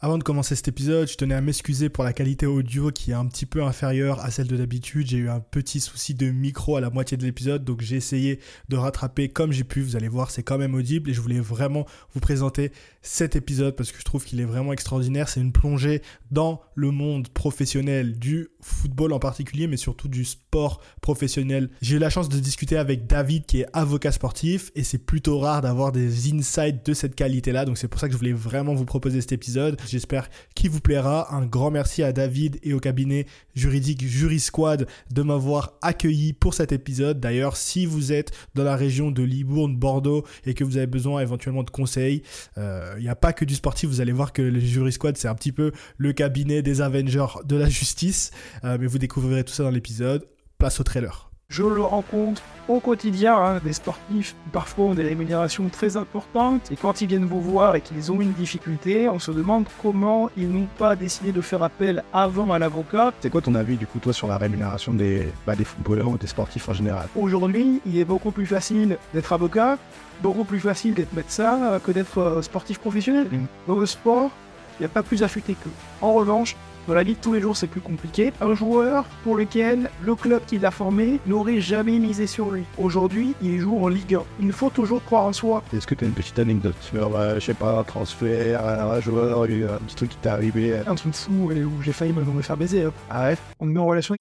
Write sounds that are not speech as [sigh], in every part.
Avant de commencer cet épisode, je tenais à m'excuser pour la qualité audio qui est un petit peu inférieure à celle de d'habitude. J'ai eu un petit souci de micro à la moitié de l'épisode, donc j'ai essayé de rattraper comme j'ai pu. Vous allez voir, c'est quand même audible et je voulais vraiment vous présenter cet épisode parce que je trouve qu'il est vraiment extraordinaire. C'est une plongée dans le monde professionnel du football en particulier, mais surtout du sport professionnel. J'ai eu la chance de discuter avec David qui est avocat sportif et c'est plutôt rare d'avoir des insights de cette qualité-là, donc c'est pour ça que je voulais vraiment vous proposer cet épisode. J'espère qu'il vous plaira. Un grand merci à David et au cabinet juridique Jurisquad de m'avoir accueilli pour cet épisode. D'ailleurs, si vous êtes dans la région de Libourne, Bordeaux et que vous avez besoin éventuellement de conseils, euh, il n'y a pas que du sportif. Vous allez voir que le Jurisquad, c'est un petit peu le cabinet des Avengers de la justice. Euh, mais vous découvrirez tout ça dans l'épisode. Place au trailer. Je le rencontre au quotidien, hein, des sportifs parfois ont des rémunérations très importantes, et quand ils viennent vous voir et qu'ils ont une difficulté, on se demande comment ils n'ont pas décidé de faire appel avant à l'avocat. C'est quoi ton avis du coup toi sur la rémunération des, bah, des footballeurs ou des sportifs en général? Aujourd'hui, il est beaucoup plus facile d'être avocat, beaucoup plus facile d'être médecin que d'être euh, sportif professionnel. Mm. Dans le sport, il n'y a pas plus affûté que. En revanche, dans la vie de tous les jours, c'est plus compliqué. Un joueur pour lequel le club qui l'a formé n'aurait jamais misé sur lui. Aujourd'hui, il joue en Ligue 1. Il faut toujours croire en soi. Est-ce que tu as une petite anecdote sur, euh, je sais pas, un transfert, un joueur, un petit truc qui t'est arrivé? Un truc fou où j'ai failli me me faire baiser. hein. Ah ouais? On me met en relation avec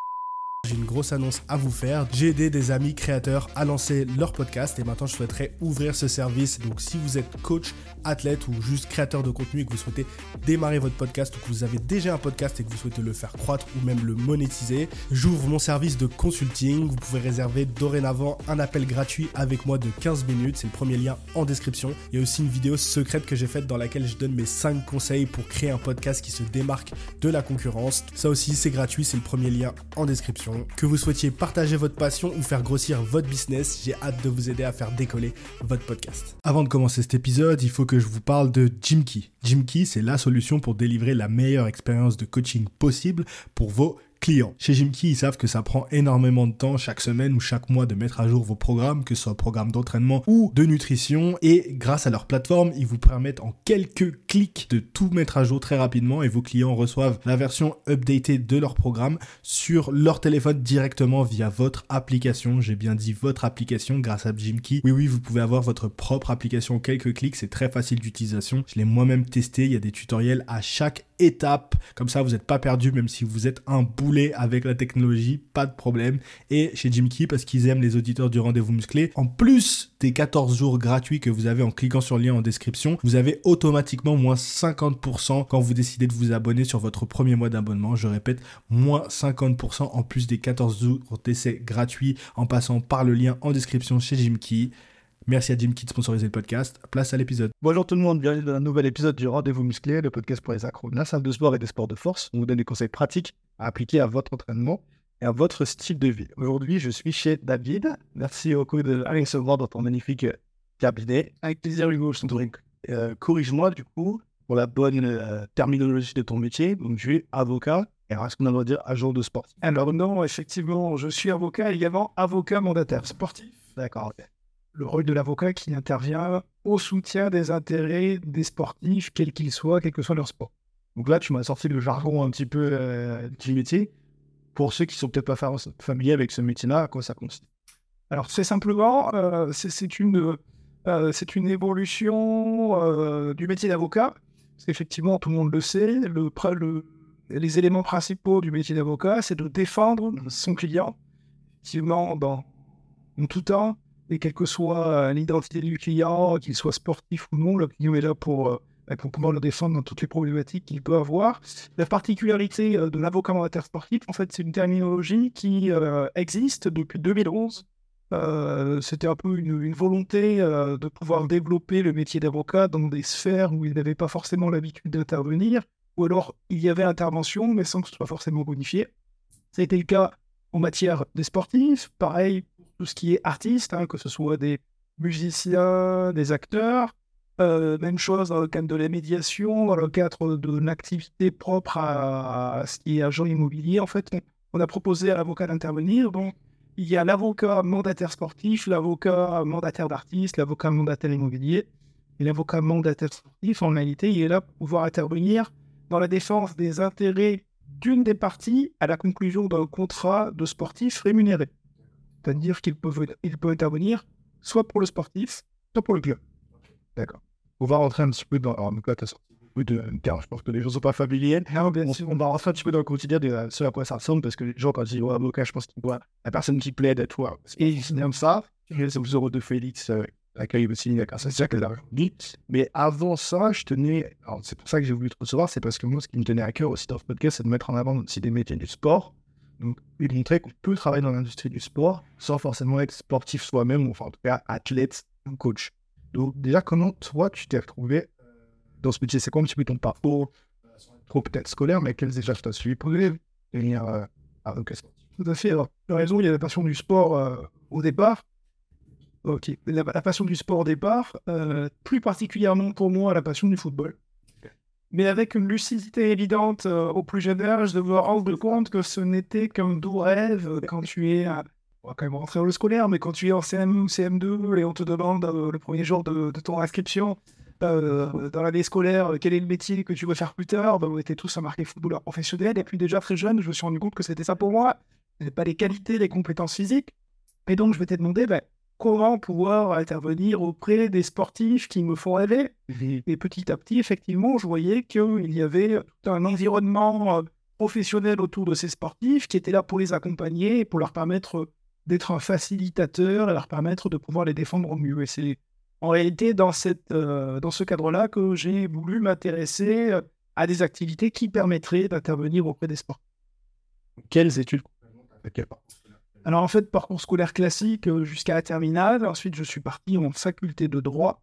J'ai une grosse annonce à vous faire. J'ai aidé des amis créateurs à lancer leur podcast et maintenant je souhaiterais ouvrir ce service. Donc si vous êtes coach, athlète ou juste créateur de contenu et que vous souhaitez démarrer votre podcast ou que vous avez déjà un podcast et que vous souhaitez le faire croître ou même le monétiser, j'ouvre mon service de consulting. Vous pouvez réserver dorénavant un appel gratuit avec moi de 15 minutes. C'est le premier lien en description. Il y a aussi une vidéo secrète que j'ai faite dans laquelle je donne mes 5 conseils pour créer un podcast qui se démarque de la concurrence. Ça aussi c'est gratuit, c'est le premier lien en description. Que vous souhaitiez partager votre passion ou faire grossir votre business, j'ai hâte de vous aider à faire décoller votre podcast. Avant de commencer cet épisode, il faut que je vous parle de Jimkey. Jimkey, c'est la solution pour délivrer la meilleure expérience de coaching possible pour vos clients. Chez Jimkey, ils savent que ça prend énormément de temps chaque semaine ou chaque mois de mettre à jour vos programmes, que ce soit programme d'entraînement ou de nutrition. Et grâce à leur plateforme, ils vous permettent en quelques clics de tout mettre à jour très rapidement et vos clients reçoivent la version updatée de leur programme sur leur téléphone directement via votre application. J'ai bien dit votre application grâce à Jimkey. Oui, oui, vous pouvez avoir votre propre application en quelques clics. C'est très facile d'utilisation. Je l'ai moi-même testé. Il y a des tutoriels à chaque étape. Comme ça, vous n'êtes pas perdu, même si vous êtes un boulet avec la technologie, pas de problème. Et chez Jimkey, parce qu'ils aiment les auditeurs du rendez-vous musclé, en plus des 14 jours gratuits que vous avez en cliquant sur le lien en description, vous avez automatiquement moins 50% quand vous décidez de vous abonner sur votre premier mois d'abonnement. Je répète, moins 50% en plus des 14 jours d'essai gratuits en passant par le lien en description chez Jimkey. Merci à Jimkey de sponsoriser le podcast. Place à l'épisode. Bonjour tout le monde, bienvenue dans un nouvel épisode du Rendez-vous Musclé, le podcast pour les accros de la salle de sport et des sports de force. On vous donne des conseils pratiques à appliquer à votre entraînement et à votre style de vie. Aujourd'hui, je suis chez David. Merci beaucoup de me recevoir dans ton magnifique euh, cabinet. avec plaisir Hugo. Je. Euh, Corrige-moi du coup pour la bonne euh, terminologie de ton métier. Donc, je suis avocat. Et alors, est-ce qu'on a le droit de dire agent de sport? Alors non, effectivement, je suis avocat également avocat mandataire sportif. D'accord, ok. Le rôle de l'avocat qui intervient au soutien des intérêts des sportifs, quels qu'ils soient, quel que soit leur sport. Donc là, tu m'as sorti le jargon un petit peu euh, du métier. Pour ceux qui sont peut-être pas fa- familiers avec ce métier-là, à quoi ça consiste? Alors c'est simplement, euh, c'est une, euh, une évolution euh, du métier d'avocat. Parce qu'effectivement, tout le monde le sait, les éléments principaux du métier d'avocat, c'est de défendre son client, effectivement, dans, en tout temps, et quelle que soit euh, l'identité du client, qu'il soit sportif ou non, le client est là pour, euh, bah, pour pouvoir le défendre dans toutes les problématiques qu'il peut avoir. La particularité euh, de l'avocat mandataire sportif, en fait, c'est une terminologie qui existe depuis 2011. Euh, C'était un peu une, volonté de pouvoir développer le métier d'avocat dans des sphères où il n'avait pas forcément l'habitude d'intervenir, ou alors il y avait intervention, mais sans que ce soit forcément bonifié. Ça a été le cas en matière des sportifs, pareil tout ce qui est artiste, hein, que ce soit des musiciens, des acteurs. Euh, même chose dans le cadre de la médiation, dans le cadre de l'activité propre à, à ce qui est agent immobilier. En fait, on, a proposé à l'avocat d'intervenir. Donc, il y a l'avocat mandataire sportif, l'avocat mandataire d'artiste, l'avocat mandataire immobilier. Et l'avocat mandataire sportif, en réalité, il est là pour pouvoir intervenir dans la défense des intérêts d'une des parties à la conclusion d'un contrat de sportif rémunéré. C'est-à-dire qu'il peut, il peut intervenir soit pour le sportif, soit pour le club. D'accord. On va rentrer un petit peu dans. Alors, donc là, tu as sorti beaucoup de je pense que les gens ne sont pas familiers. Non, bien On, sûr. on va rentrer un petit peu dans le quotidien de ce à quoi ça ressemble parce que les gens, quand ils disent ouais, avocat, je pense qu'ils voient la personne qui plaide toi. Et c'est comme ça. C'est aux euros de Félix, euh, accueille aussi la cassation qu'elle a dit. Mais avant ça, je tenais. Alors, c'est pour ça que j'ai voulu te recevoir, c'est parce que moi, ce qui me tenait à cœur aussi dans ce podcast, c'est de mettre en avant aussi des métiers du sport. Donc, et montrer qu'on peut travailler dans l'industrie du sport sans forcément être sportif soi-même, ou enfin, en tout cas, athlète ou coach. Donc, déjà, comment toi, tu t'es retrouvé euh, dans ce métier? C'est quoi un petit peu ton parcours euh, Trop peut-être scolaire, mais quels étages tu as suivi pour devenir euh, avocat sportif? Tout à fait. Alors, as raison, il y a la passion du sport euh, au départ. Ok. La, la passion du sport au départ, euh, plus particulièrement pour moi, la passion du football. Mais avec une lucidité évidente euh, au plus jeune âge de me rendre compte que ce n'était qu'un doux rêve euh, quand tu es, à- on va quand même rentrer dans le scolaire, mais quand tu es en CM1 ou CM2 et on te demande euh, le premier jour de, ton inscription euh, dans l'année scolaire euh, quel est le métier que tu veux faire plus tard, ben, on était tous à marquer footballeur professionnel. Et puis déjà très jeune, je me suis rendu compte que c'était ça pour moi. Pas les qualités, les compétences physiques. Et donc je m'étais demandé ben, comment pouvoir intervenir auprès des sportifs qui me font rêver. Et petit à petit, effectivement, je voyais qu'il y avait tout un environnement euh, professionnel autour de ces sportifs qui était là pour les accompagner et pour leur permettre euh, d'être un facilitateur et leur permettre de pouvoir les défendre au mieux. Et c'est en réalité dans, cette, euh, dans ce cadre-là que j'ai voulu m'intéresser à des activités qui permettraient d'intervenir auprès des sportifs. Quelles études? Alors en fait, parcours scolaire classique euh, jusqu'à la terminale. Ensuite, je suis parti en faculté de droit.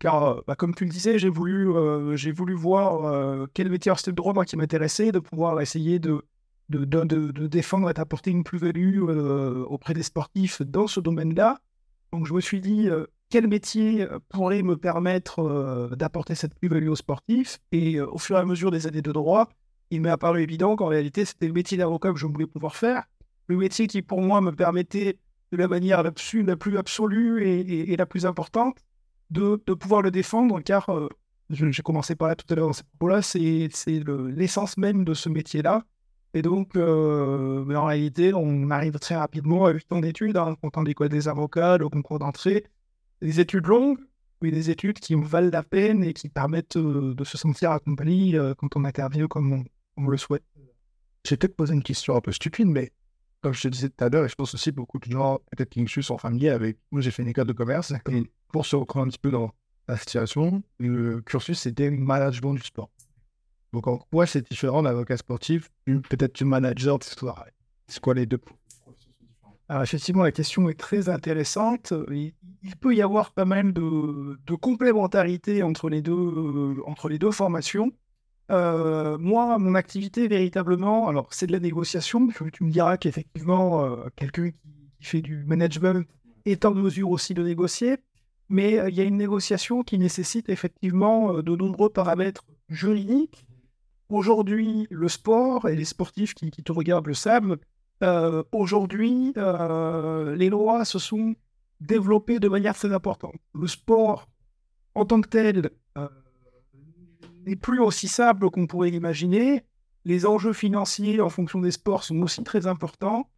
Car, euh, bah, comme tu le disais, j'ai voulu, euh, j'ai voulu voir euh, quel métier c'était le droit moi, qui m'intéressait, de pouvoir essayer de, de, de, de- de défendre et d'apporter une plus-value euh, auprès des sportifs dans ce domaine-là. Donc je me suis dit, quel métier pourrait me permettre d'apporter cette plus-value aux sportifs? Et au fur et à mesure des années de droit, il m'est apparu évident qu'en réalité, c'était le métier d'avocat que je voulais pouvoir faire. Le métier qui, pour moi, me permettait de la manière la plus, absolue et, la plus importante de, pouvoir le défendre, car euh, j'ai commencé par là tout à l'heure dans cette propos-là, c'est c'est le- l'essence même de ce métier-là. Et donc, euh, en réalité, on arrive très rapidement à 8 ans d'études, hein, comptant l'école des avocats, le concours d'entrée, des études longues, mais des études qui valent la peine et qui permettent euh, de se sentir accompagné euh, quand on intervient comme on, on le souhaite. Je vais peut-être poser une question un peu stupide, mais comme je te disais tout à l'heure, et je pense aussi beaucoup de gens, peut-être qui me suivent, sont familiers avec. Moi, j'ai fait une école de commerce, et pour se reprendre un petit peu dans la situation, le cursus, c'était management du sport. Donc, en quoi c'est différent d'avocat sportif, peut-être du manager d'histoire C'est quoi les deux? Alors effectivement, la question est très intéressante. Il, il peut y avoir pas mal de, de complémentarité entre les deux, euh, entre les deux formations. Euh, moi, mon activité véritablement, alors c'est de la négociation. Tu, me diras qu'effectivement, euh, quelqu'un qui, fait du management est en mesure aussi de négocier, mais euh, il y a une négociation qui nécessite effectivement de nombreux paramètres juridiques. Aujourd'hui, le sport et les sportifs qui, te regardent le savent, aujourd'hui, les lois se sont développées de manière très importante. Le sport, en tant que tel, n'est plus aussi simple qu'on pourrait l'imaginer. Les enjeux financiers en fonction des sports sont aussi très importants.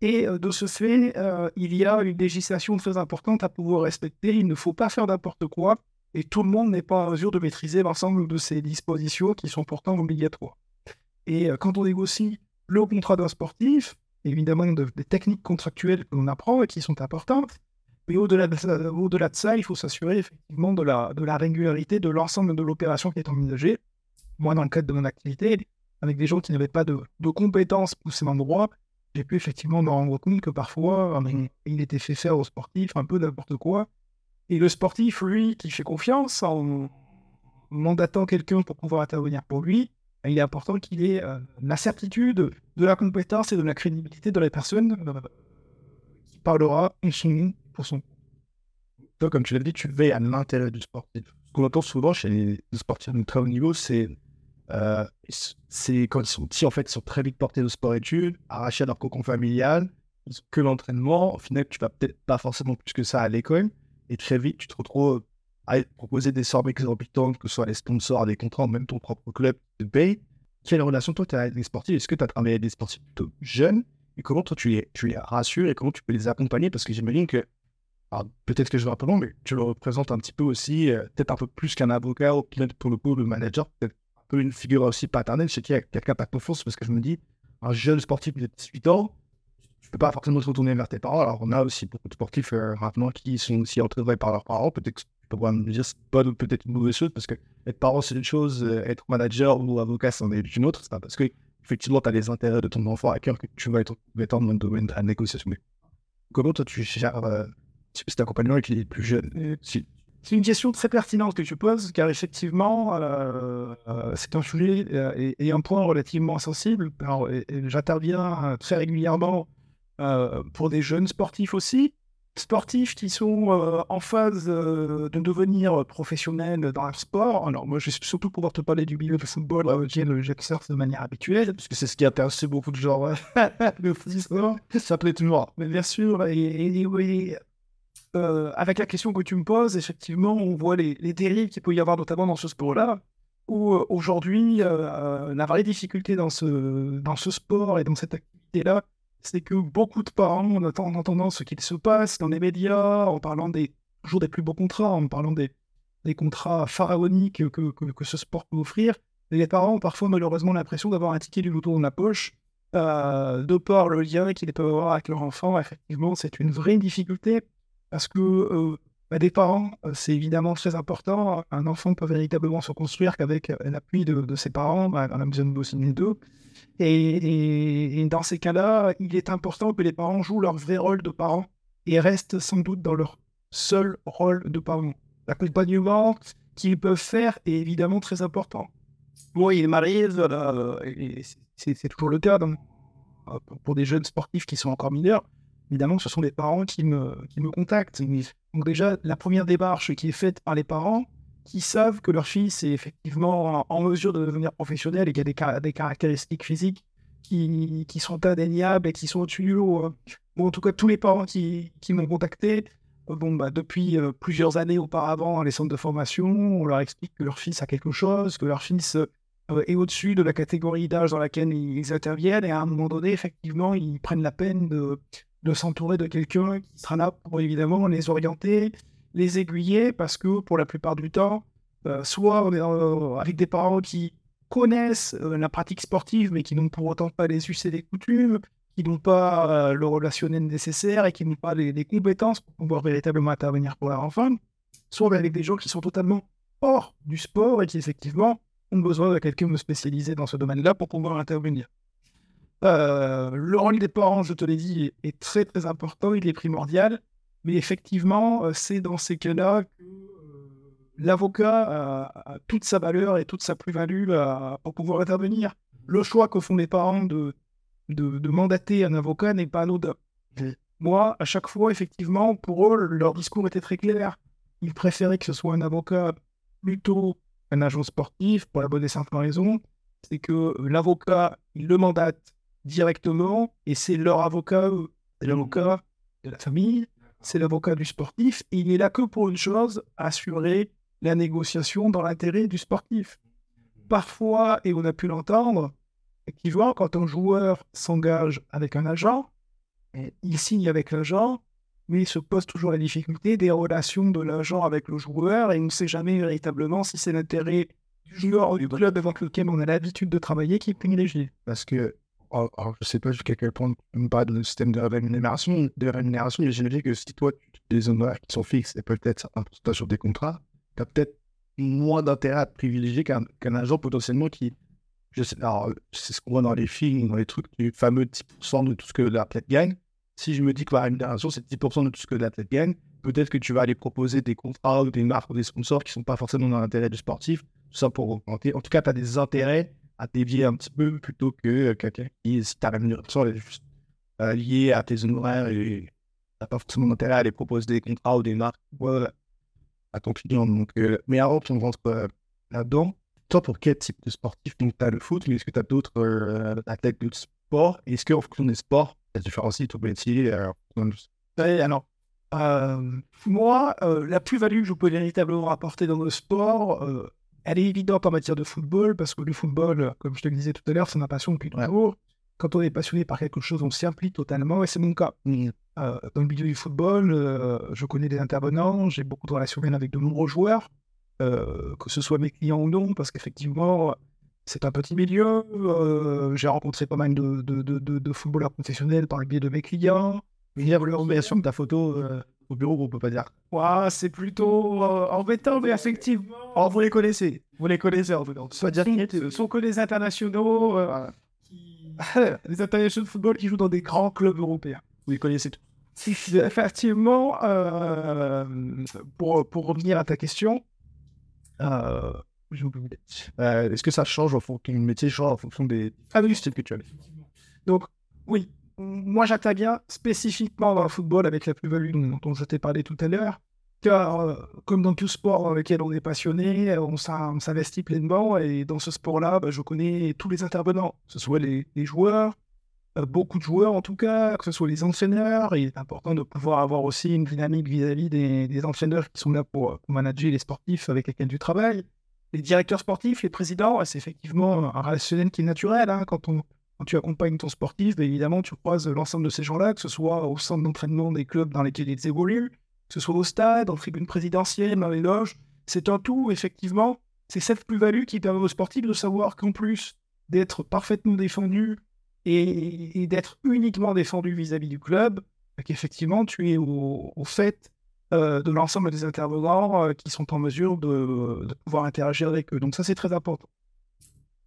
Et euh, de ce fait, euh, il y a une législation très importante à pouvoir respecter. Il ne faut pas faire n'importe quoi. Et tout le monde n'est pas en mesure de maîtriser l'ensemble de ces dispositions qui sont pourtant obligatoires. Et euh, quand on négocie le contrat d'un sportif, évidemment de- des techniques contractuelles que l'on apprend et qui sont importantes. Mais au-delà de, ça- au-delà de ça, il faut s'assurer effectivement de la, régularité de l'ensemble de l'opération qui est envisagée. Moi, dans le cadre de mon activité, avec des gens qui n'avaient pas de, compétences poussées dans le droit, j'ai pu effectivement me rendre compte que parfois, euh, il était fait faire au sportif un peu n'importe quoi. Et le sportif, lui, qui fait confiance en mandatant quelqu'un pour pouvoir intervenir pour lui, il est important qu'il ait euh, la certitude de la compétence et de la crédibilité de la personne euh, qui parlera en son nom pour son. Toi, comme tu l'as dit, tu veilles à l'intérêt du sportif. Ce qu'on entend souvent chez les sportifs de très haut niveau, c'est euh, quand ils sont petits, en fait, ils sont très vite portés au sport-études, arrachés à leur cocon familial, que l'entraînement. Au final, tu vas peut-être pas forcément plus que ça à l'école, et très vite, tu te retrouves à proposer des sommes exorbitantes, que ce soit les sponsors, des contrats, même ton propre club te paye. Quelle relation toi tu as avec les sportifs? Est-ce que tu as travaillé avec des sportifs plutôt jeunes? Et comment toi tu les, tu les rassures et comment tu peux les accompagner? Parce que j'imagine que, peut-être que je vais un peu long, mais tu le représentes un petit peu aussi, euh, peut-être un peu plus qu'un avocat ou peut-être pour le coup le manager, peut-être un peu une figure aussi paternelle chez qui quelqu'un pas confiance parce que je me dis, un jeune sportif de 18 ans, tu peux pas forcément te retourner vers tes parents. Alors on a aussi beaucoup de sportifs euh, maintenant qui sont aussi entraînés par leurs parents. Peut-être que tu peux me dire c'est bonne ou peut-être une mauvaise chose parce que être parent c'est une chose, euh, être manager ou avocat c'en est une autre. C'est parce que effectivement tu as les intérêts de ton enfant à cœur que tu vas être compétent dans le domaine de la négociation. Comment toi tu gères cet accompagnement avec les plus jeunes C'est une question très pertinente que tu poses, car effectivement, euh, c'est un sujet et, un point relativement sensible. J'interviens très régulièrement pour des jeunes sportifs aussi, sportifs qui sont euh, en phase euh, de devenir professionnels dans le sport. Alors moi, je vais surtout pouvoir te parler du milieu de football euh, j'exerce de manière habituelle. Parce que c'est ce qui intéresse beaucoup de gens. [laughs] le football, ça plaît toujours. Mais bien sûr, et, oui, avec la question que tu me poses, effectivement, on voit les, dérives qu'il peut y avoir notamment dans ce sport-là, où aujourd'hui, la vraie difficulté dans ce, sport et dans cette activité-là, c'est que beaucoup de parents, en entendant ce qu'il se passe dans les médias, en parlant des, toujours des plus beaux contrats, en parlant des, contrats pharaoniques que, ce sport peut offrir, les parents ont parfois malheureusement l'impression d'avoir un ticket du loto dans la poche, euh, de par le lien qu'ils peuvent avoir avec leur enfant. Effectivement, c'est une vraie difficulté parce que euh, bah, des parents, euh, c'est évidemment très important. Un enfant peut véritablement se construire qu'avec l'appui de, ses parents, bah, on a besoin de deux. Et, dans ces cas-là, il est important que les parents jouent leur vrai rôle de parents et restent sans doute dans leur seul rôle de parents. L'accompagnement qu'ils peuvent faire est évidemment très important. Moi, il m'arrive, c'est toujours le cas pour des jeunes sportifs qui sont encore mineurs, évidemment, ce sont les parents qui me, qui me contactent. Donc déjà, la première démarche qui est faite par les parents, qui savent que leur fils est effectivement en mesure de devenir professionnel et qu'il y a des, caractéristiques physiques qui, qui, sont indéniables et qui sont au-dessus euh, Bon, en tout cas, tous les parents qui, qui m'ont contacté, euh, bon, bah, depuis euh, plusieurs années auparavant, les centres de formation, on leur explique que leur fils a quelque chose, que leur fils est au-dessus de la catégorie d'âge dans laquelle ils interviennent, et à un moment donné, effectivement, ils prennent la peine de, de s'entourer de quelqu'un qui sera là pour évidemment les orienter, les aiguiller parce que pour la plupart du temps, euh, soit euh, avec des parents qui connaissent euh, la pratique sportive mais qui n'ont pour autant pas les us et les coutumes, qui n'ont pas le relationnel nécessaire et qui n'ont pas les, compétences pour pouvoir véritablement intervenir pour leur enfant, soit avec des gens qui sont totalement hors du sport et qui effectivement ont besoin de quelqu'un de spécialisé dans ce domaine-là pour pouvoir intervenir. Le rôle des parents, je te l'ai dit, est très très important, il est primordial. Mais effectivement, euh, c'est dans ces cas-là que euh, l'avocat a, toute sa valeur et toute sa plus-value pour pouvoir intervenir. Le choix que font les parents de, de, mandater un avocat n'est pas anodin. Moi, à chaque fois, effectivement, pour eux, leur discours était très clair. Ils préféraient que ce soit un avocat plutôt un agent sportif, pour la bonne et simple raison. C'est que l'avocat, il le mandate directement et c'est leur avocat, l'avocat de la famille, c'est l'avocat du sportif, et il est là que pour une chose, assurer la négociation dans l'intérêt du sportif. Parfois, et on a pu l'entendre, effectivement, quand un joueur s'engage avec un agent, il signe avec l'agent, mais il se pose toujours la difficulté des relations de l'agent avec le joueur, et on ne sait jamais véritablement si c'est l'intérêt du joueur ou du club avec lequel on a l'habitude de travailler qui est privilégié. Parce que alors, je ne sais pas jusqu'à quel point on me parle de système de rémunération, de rémunération, j'imagine que si toi, tu as des honoraires qui sont fixes et peut-être un pourcentage sur des contrats, tu as peut-être moins d'intérêt à te privilégier qu'un agent potentiellement qui, je alors c'est ce qu'on voit dans les films, dans les trucs, du fameux 10% de tout ce que l'athlète gagne. Si je me dis que la rémunération, c'est 10% de tout ce que l'athlète gagne, peut-être que tu vas aller proposer des contrats ou des marques ou des sponsors qui ne sont pas forcément dans l'intérêt du sportif, tout ça pour augmenter. En tout cas, tu as des intérêts à dévier un petit peu plutôt que euh, quelqu'un qui, si ta rémunération est juste euh, liée à tes honoraires et n'a pas forcément d'intérêt à aller proposer des contrats ou des marques à ton client. Donc, euh, mais avant qu'on rentre là-dedans, toi, pour quel type de sportif? Donc, tu as le foot, mais est-ce que tu as d'autres athlètes de sport? Est-ce qu'en fonction des sports, tu différencies ton métier alors, Euh, moi, euh, la plus-value que je peux véritablement apporter dans le sport, euh, elle est évidente en matière de football, parce que le football, comme je te le disais tout à l'heure, c'est ma passion depuis toujours. Quand on est passionné par quelque chose, on s'y implique totalement, et c'est mon cas. Euh, dans le milieu du football, euh, je connais des intervenants, j'ai beaucoup de relations avec de nombreux joueurs, euh, que ce soit mes clients ou non, parce qu'effectivement, c'est un petit milieu. j'ai rencontré pas mal de, de, de, de- de footballeurs professionnels par le biais de mes clients. Il y a l'organisation de ta photo au bureau, on peut pas dire. Ouah, c'est plutôt euh, embêtant, mais effectivement. Oh, vous les connaissez. Vous les connaissez en cas. Soit dire Ce sont que des internationaux, euh, [laughs] qui... des internationaux de football qui jouent dans des grands clubs européens. vous les connaissez tous. Effectivement, euh, pour, pour revenir à ta question, euh. Euh, Est-ce que ça change en fonction ton métier change en fonction des Ah oui, styles que tu as Donc, oui, moi j'interviens spécifiquement dans le football avec la plus-value dont, je t'ai parlé tout à l'heure. Car, euh, comme dans tout sport dans lequel on est passionné, euh, on s'in- on s'investit pleinement et dans ce sport-là, bah, je connais tous les intervenants, que ce soit les, joueurs, euh, beaucoup de joueurs en tout cas, que ce soit les entraîneurs. Il est important de pouvoir avoir aussi une dynamique vis-à-vis des, des entraîneurs qui sont là pour, euh, manager les sportifs avec lesquels tu travailles. Les directeurs sportifs, les présidents, c'est effectivement un relationnel qui est naturel. hein, quand on, quand tu accompagnes ton sportif, ben évidemment, tu croises l'ensemble de ces gens-là, que ce soit au centre d'entraînement des clubs dans lesquels ils évoluent, que ce soit au stade, en tribune présidentielle, dans les loges. C'est un tout, effectivement. C'est cette plus-value qui permet aux sportifs de savoir qu'en plus d'être parfaitement défendu et, d'être uniquement défendu vis-à-vis du club, ben qu'effectivement, tu es au, au fait euh, de l'ensemble des intervenants euh, qui sont en mesure de, de pouvoir interagir avec eux. Donc ça, c'est très important.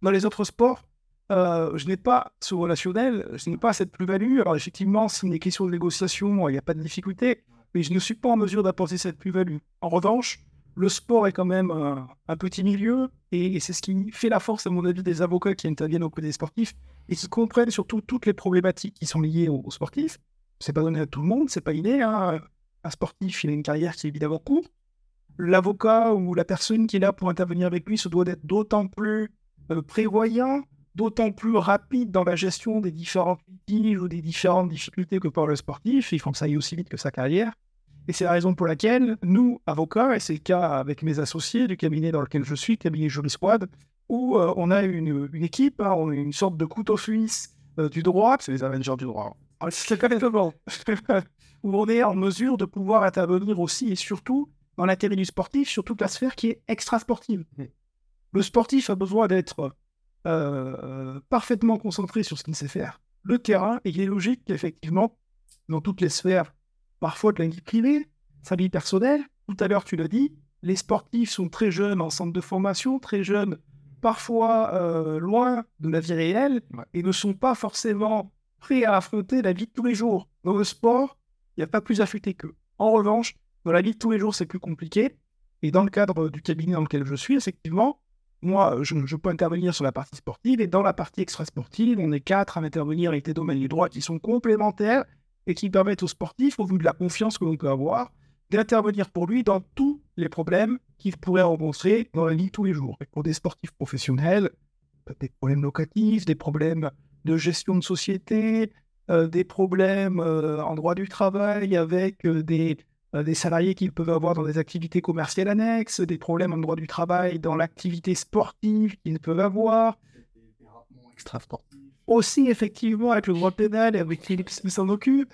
Dans les autres sports, euh, je n'ai pas ce relationnel, je n'ai pas cette plus-value. Alors effectivement, s'il est question de négociation, il n'y a pas de difficulté, mais je ne suis pas en mesure d'apporter cette plus-value. En revanche, le sport est quand même un, petit milieu, et, et c'est ce qui fait la force, à mon avis, des avocats qui interviennent auprès des sportifs, et qui comprennent surtout toutes les problématiques qui sont liées aux, aux sportifs. C'est pas donné à tout le monde, c'est pas inné. hein. Un sportif, il a une carrière qui est évidemment courte. L'avocat ou la personne qui est là pour intervenir avec lui se doit d'être d'autant plus euh, prévoyant, d'autant plus rapide dans la gestion des différents litiges ou des différentes difficultés que porte le sportif. Il faut que ça aille aussi vite que sa carrière. Et c'est la raison pour laquelle nous, avocats, et c'est le cas avec mes associés du cabinet dans lequel je suis, cabinet Jury Squad, où euh, on a une, une équipe, hein, on est une sorte de couteau suisse euh, du droit, c'est les Avengers du droit. Ah, C'est [laughs] où on est en mesure de pouvoir intervenir aussi et surtout dans l'intérêt du sportif sur toute la sphère qui est extra-sportive. Le sportif a besoin d'être euh, parfaitement concentré sur ce qu'il sait faire. Le terrain, et il est logique qu'effectivement, dans toutes les sphères, parfois de la vie privée, sa vie personnelle, tout à l'heure tu l'as dit, les sportifs sont très jeunes en centre de formation, très jeunes, parfois euh, loin de la vie réelle, Ouais. et ne sont pas forcément prêts à affronter la vie de tous les jours. Dans le sport, il n'y a pas plus affecté qu'eux. En revanche, dans la vie de tous les jours, c'est plus compliqué. Et dans le cadre du cabinet dans lequel je suis, effectivement, moi, je, peux intervenir sur la partie sportive et dans la partie extra-sportive, on est quatre à intervenir avec des domaines du droit qui sont complémentaires et qui permettent aux sportifs, au vu de la confiance que l'on peut avoir, d'intervenir pour lui dans tous les problèmes qu'il pourrait rencontrer dans la vie tous les jours. Et pour des sportifs professionnels, euh, des problèmes locatifs, des problèmes de gestion de société, euh, des problèmes euh, en droit du travail avec des, des salariés qu'ils peuvent avoir dans des activités commerciales annexes, des problèmes en droit du travail dans l'activité sportive qu'ils peuvent avoir, aussi effectivement avec le droit pénal et avec Philippe s'en occupe,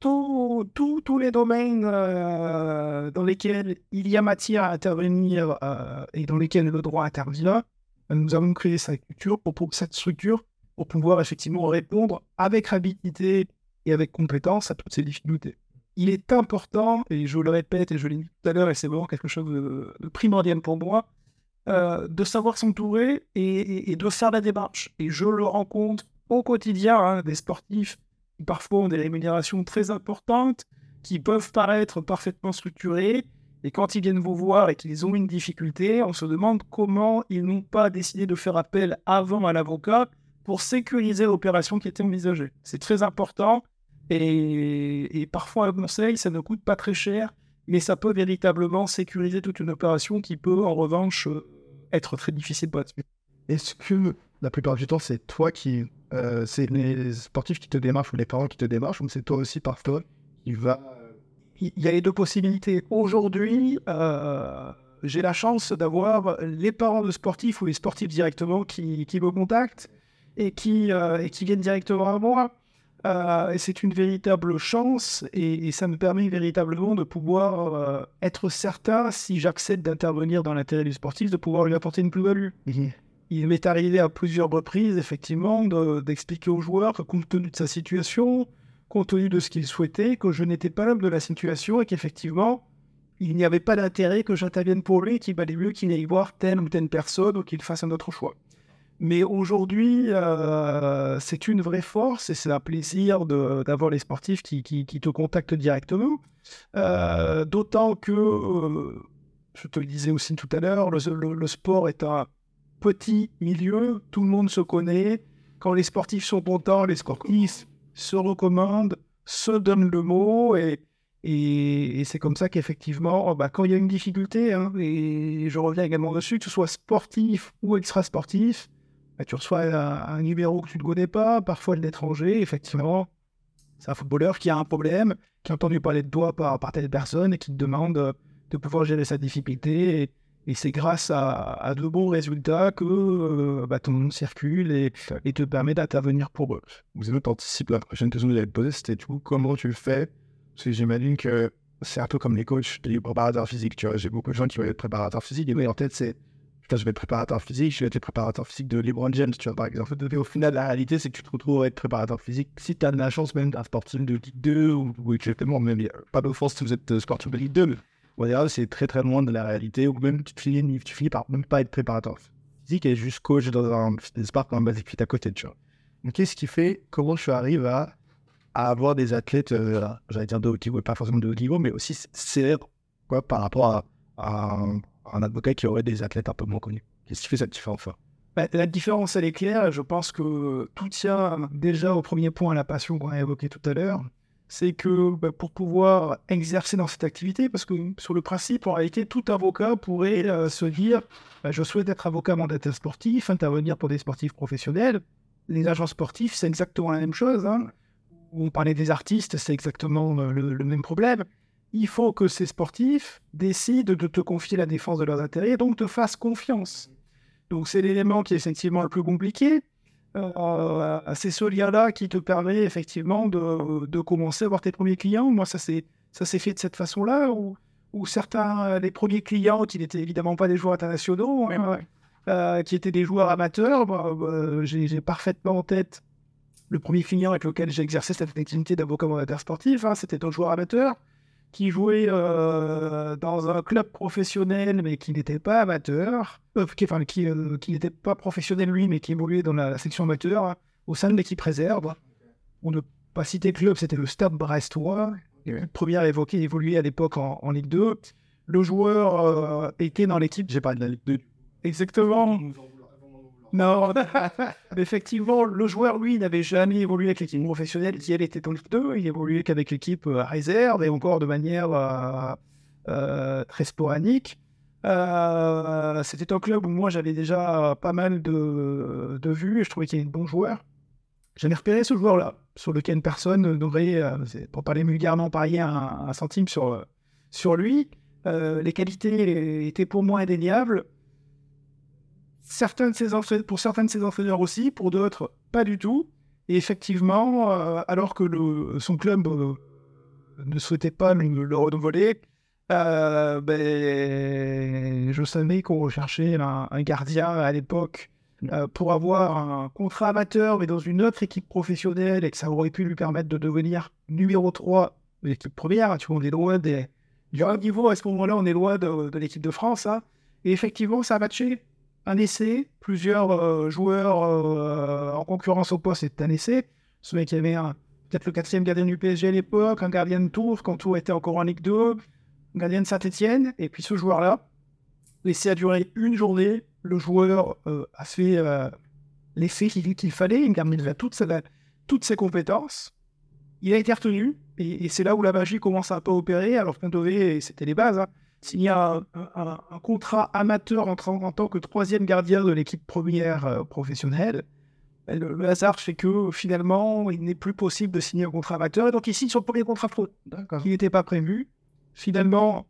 tous les domaines euh, dans lesquels il y a matière à intervenir euh, et dans lesquels le droit intervient, euh, nous avons créé cette pour- cette structure pour pouvoir effectivement répondre avec rapidité et avec compétence à toutes ces difficultés. Il est important, et je le répète et je l'ai dit tout à l'heure, et c'est vraiment quelque chose de, primordial pour moi, euh, de savoir s'entourer et de faire la démarche. Et je le rencontre au quotidien, hein, des sportifs qui parfois ont des rémunérations très importantes, qui peuvent paraître parfaitement structurés, et quand ils viennent vous voir et qu'ils ont une difficulté, on se demande comment ils n'ont pas décidé de faire appel avant à l'avocat pour sécuriser l'opération qui était envisagée. C'est très important, et, et parfois un conseil, ça ne coûte pas très cher, mais ça peut véritablement sécuriser toute une opération qui peut en revanche euh, être très difficile pour la suite. Est-ce que la plupart du temps, c'est toi qui. euh, c'est les sportifs qui te démarchent ou les parents qui te démarchent, ou c'est toi aussi parfois qui va. il y a les deux possibilités. Aujourd'hui, euh, j'ai la chance d'avoir les parents de sportifs ou les sportifs directement qui, qui me contactent et qui, euh, et qui viennent directement à moi. Euh, c'est une véritable chance et, ça me permet véritablement de pouvoir euh, être certain, si j'accepte d'intervenir dans l'intérêt du sportif, de pouvoir lui apporter une plus-value. Mhm. Il m'est arrivé à plusieurs reprises, effectivement, d'expliquer au joueur que compte tenu de sa situation, compte tenu de ce qu'il souhaitait, que je n'étais pas l'homme de la situation et qu'effectivement, il n'y avait pas d'intérêt que j'intervienne pour lui, qu'il valait mieux qu'il aille voir telle ou telle personne ou qu'il fasse un autre choix. Mais aujourd'hui, euh, c'est une vraie force et c'est un plaisir d'avoir les sportifs qui, te contactent directement. Euh, d'autant que, euh, je te le disais aussi tout à l'heure, le, sport est un petit milieu, tout le monde se connaît. Quand les sportifs sont contents, les sportifs se recommandent, se donnent le mot et, c'est comme ça qu'effectivement, bah, quand il y a une difficulté, hein, et je reviens également dessus, que ce soit sportif ou extra-sportif, bah, tu reçois un, numéro que tu ne connais pas, parfois de l'étranger, effectivement. C'est un footballeur qui a un problème, qui a entendu parler de toi par, par telle personne et qui te demande euh, de pouvoir gérer sa difficulté. Et, c'est grâce à, de bons résultats que euh, bah, ton nom circule et, et te permet d'intervenir pour eux. Vous avez anticipé la prochaine question que vous allez te poser, c'était tout comment tu le fais? Parce que j'imagine que c'est un peu comme les coachs, les préparateurs physiques. Tu vois, j'ai beaucoup de gens qui veulent être préparateurs physiques et oui, en tête, c'est je vais être préparateur physique, je vais être préparateur physique de LeBron James, tu vois, par exemple. Au final, la réalité, c'est que tu te retrouves à être préparateur physique. Si tu as de la chance même d'un sportif de Ligue 2, ou, ou exactement, même, pas d'offense si vous êtes euh, sportif de Ligue 2, mais c'est très très loin de la réalité, ou même tu finis, tu finis par même pas être préparateur physique et juste coach dans un sport dans un basic à côté, tu vois. Donc, qu'est-ce qui fait, comment je arrive à, à avoir des athlètes, euh, j'allais dire de haut niveau, pas forcément de haut niveau, mais aussi c'est quoi, par rapport à, à, un avocat qui aurait des athlètes un peu moins connus Qu'est-ce qui fait cette différence bah, La différence, elle est claire. Je pense que tout tient déjà au premier point à la passion qu'on a évoqué tout à l'heure. C'est que bah, pour pouvoir exercer dans cette activité, parce que sur le principe, en réalité, tout avocat pourrait euh, se dire bah, Je souhaite être avocat mandataire sportif, intervenir pour des sportifs professionnels. Les agents sportifs, c'est exactement la même chose. Hein. On parlait des artistes, c'est exactement euh, le même problème il faut que ces sportifs décident de te confier la défense de leurs intérêts, donc te fassent confiance. Donc c'est l'élément qui est effectivement le plus compliqué. Euh, c'est ce lien-là qui te permet effectivement de, commencer à avoir tes premiers clients. Moi, ça s'est fait de cette façon-là, où, certains, les premiers clients qui n'étaient évidemment pas des joueurs internationaux, hein, euh, qui étaient des joueurs amateurs, bah, bah, j'ai parfaitement en tête le premier client avec lequel j'ai exercé cette activité d'avocat mandataire sportif. Hein, C'était un joueur amateur qui jouait euh, dans un club professionnel mais qui n'était pas amateur, euh, qui, enfin qui, euh, qui n'était pas professionnel lui mais qui évoluait dans la, section amateur hein, au sein de l'équipe réserve. On ne pas citer club, c'était le Stade Brestois, première évoqué, évolué à l'époque en, en, Ligue 2. Le joueur était dans l'équipe, j'ai pas de la Ligue 2. Exactement. Non, [laughs] effectivement, le joueur, lui, n'avait jamais évolué avec l'équipe professionnelle qui, elle, était en Ligue 2. Il évoluait qu'avec l'équipe euh, réserve et encore de manière euh, euh, très sporadique. C'était un club où moi, j'avais déjà pas mal de, de vues et je trouvais qu'il était un bon joueur. J'avais repéré ce joueur-là, sur lequel personne n'aurait, pour parler vulgairement, parié un, un centime sur, sur lui. les qualités étaient pour moi indéniables pour certains de ses entraîneurs aussi, pour d'autres, pas du tout. Et effectivement, euh, alors que le, son club euh, ne souhaitait pas le, renouveler, euh, ben, je savais qu'on recherchait un, gardien à l'époque pour avoir un contrat amateur, mais dans une autre équipe professionnelle, et que ça aurait pu lui permettre de devenir numéro 3 de l'équipe première. Tu vois, on est loin des, du niveau, à ce moment-là, on est loin de, l'équipe de France. Hein. Et effectivement, ça a matché un essai, plusieurs euh, joueurs euh, en concurrence au poste, c'est un essai. Ce mec, y avait peut-être le quatrième gardien du PSG à l'époque, un gardien de Tours quand Tours était encore en Ligue 2, un gardien de Saint-Etienne, et puis ce joueur-là, l'essai a duré une journée, le joueur euh, a fait l'essai qu'il fallait, il a toutes, toutes ses compétences, il a été retenu, et, c'est là où la magie commence à un peu opérer, alors qu'on c'était les bases, hein, s'il y a un, contrat amateur en, en, tant que troisième gardien de l'équipe première euh, professionnelle, le, le hasard fait que finalement, il n'est plus possible de signer un contrat amateur. Et donc, il signe son premier contrat pro, qui n'était pas prévu. Finalement,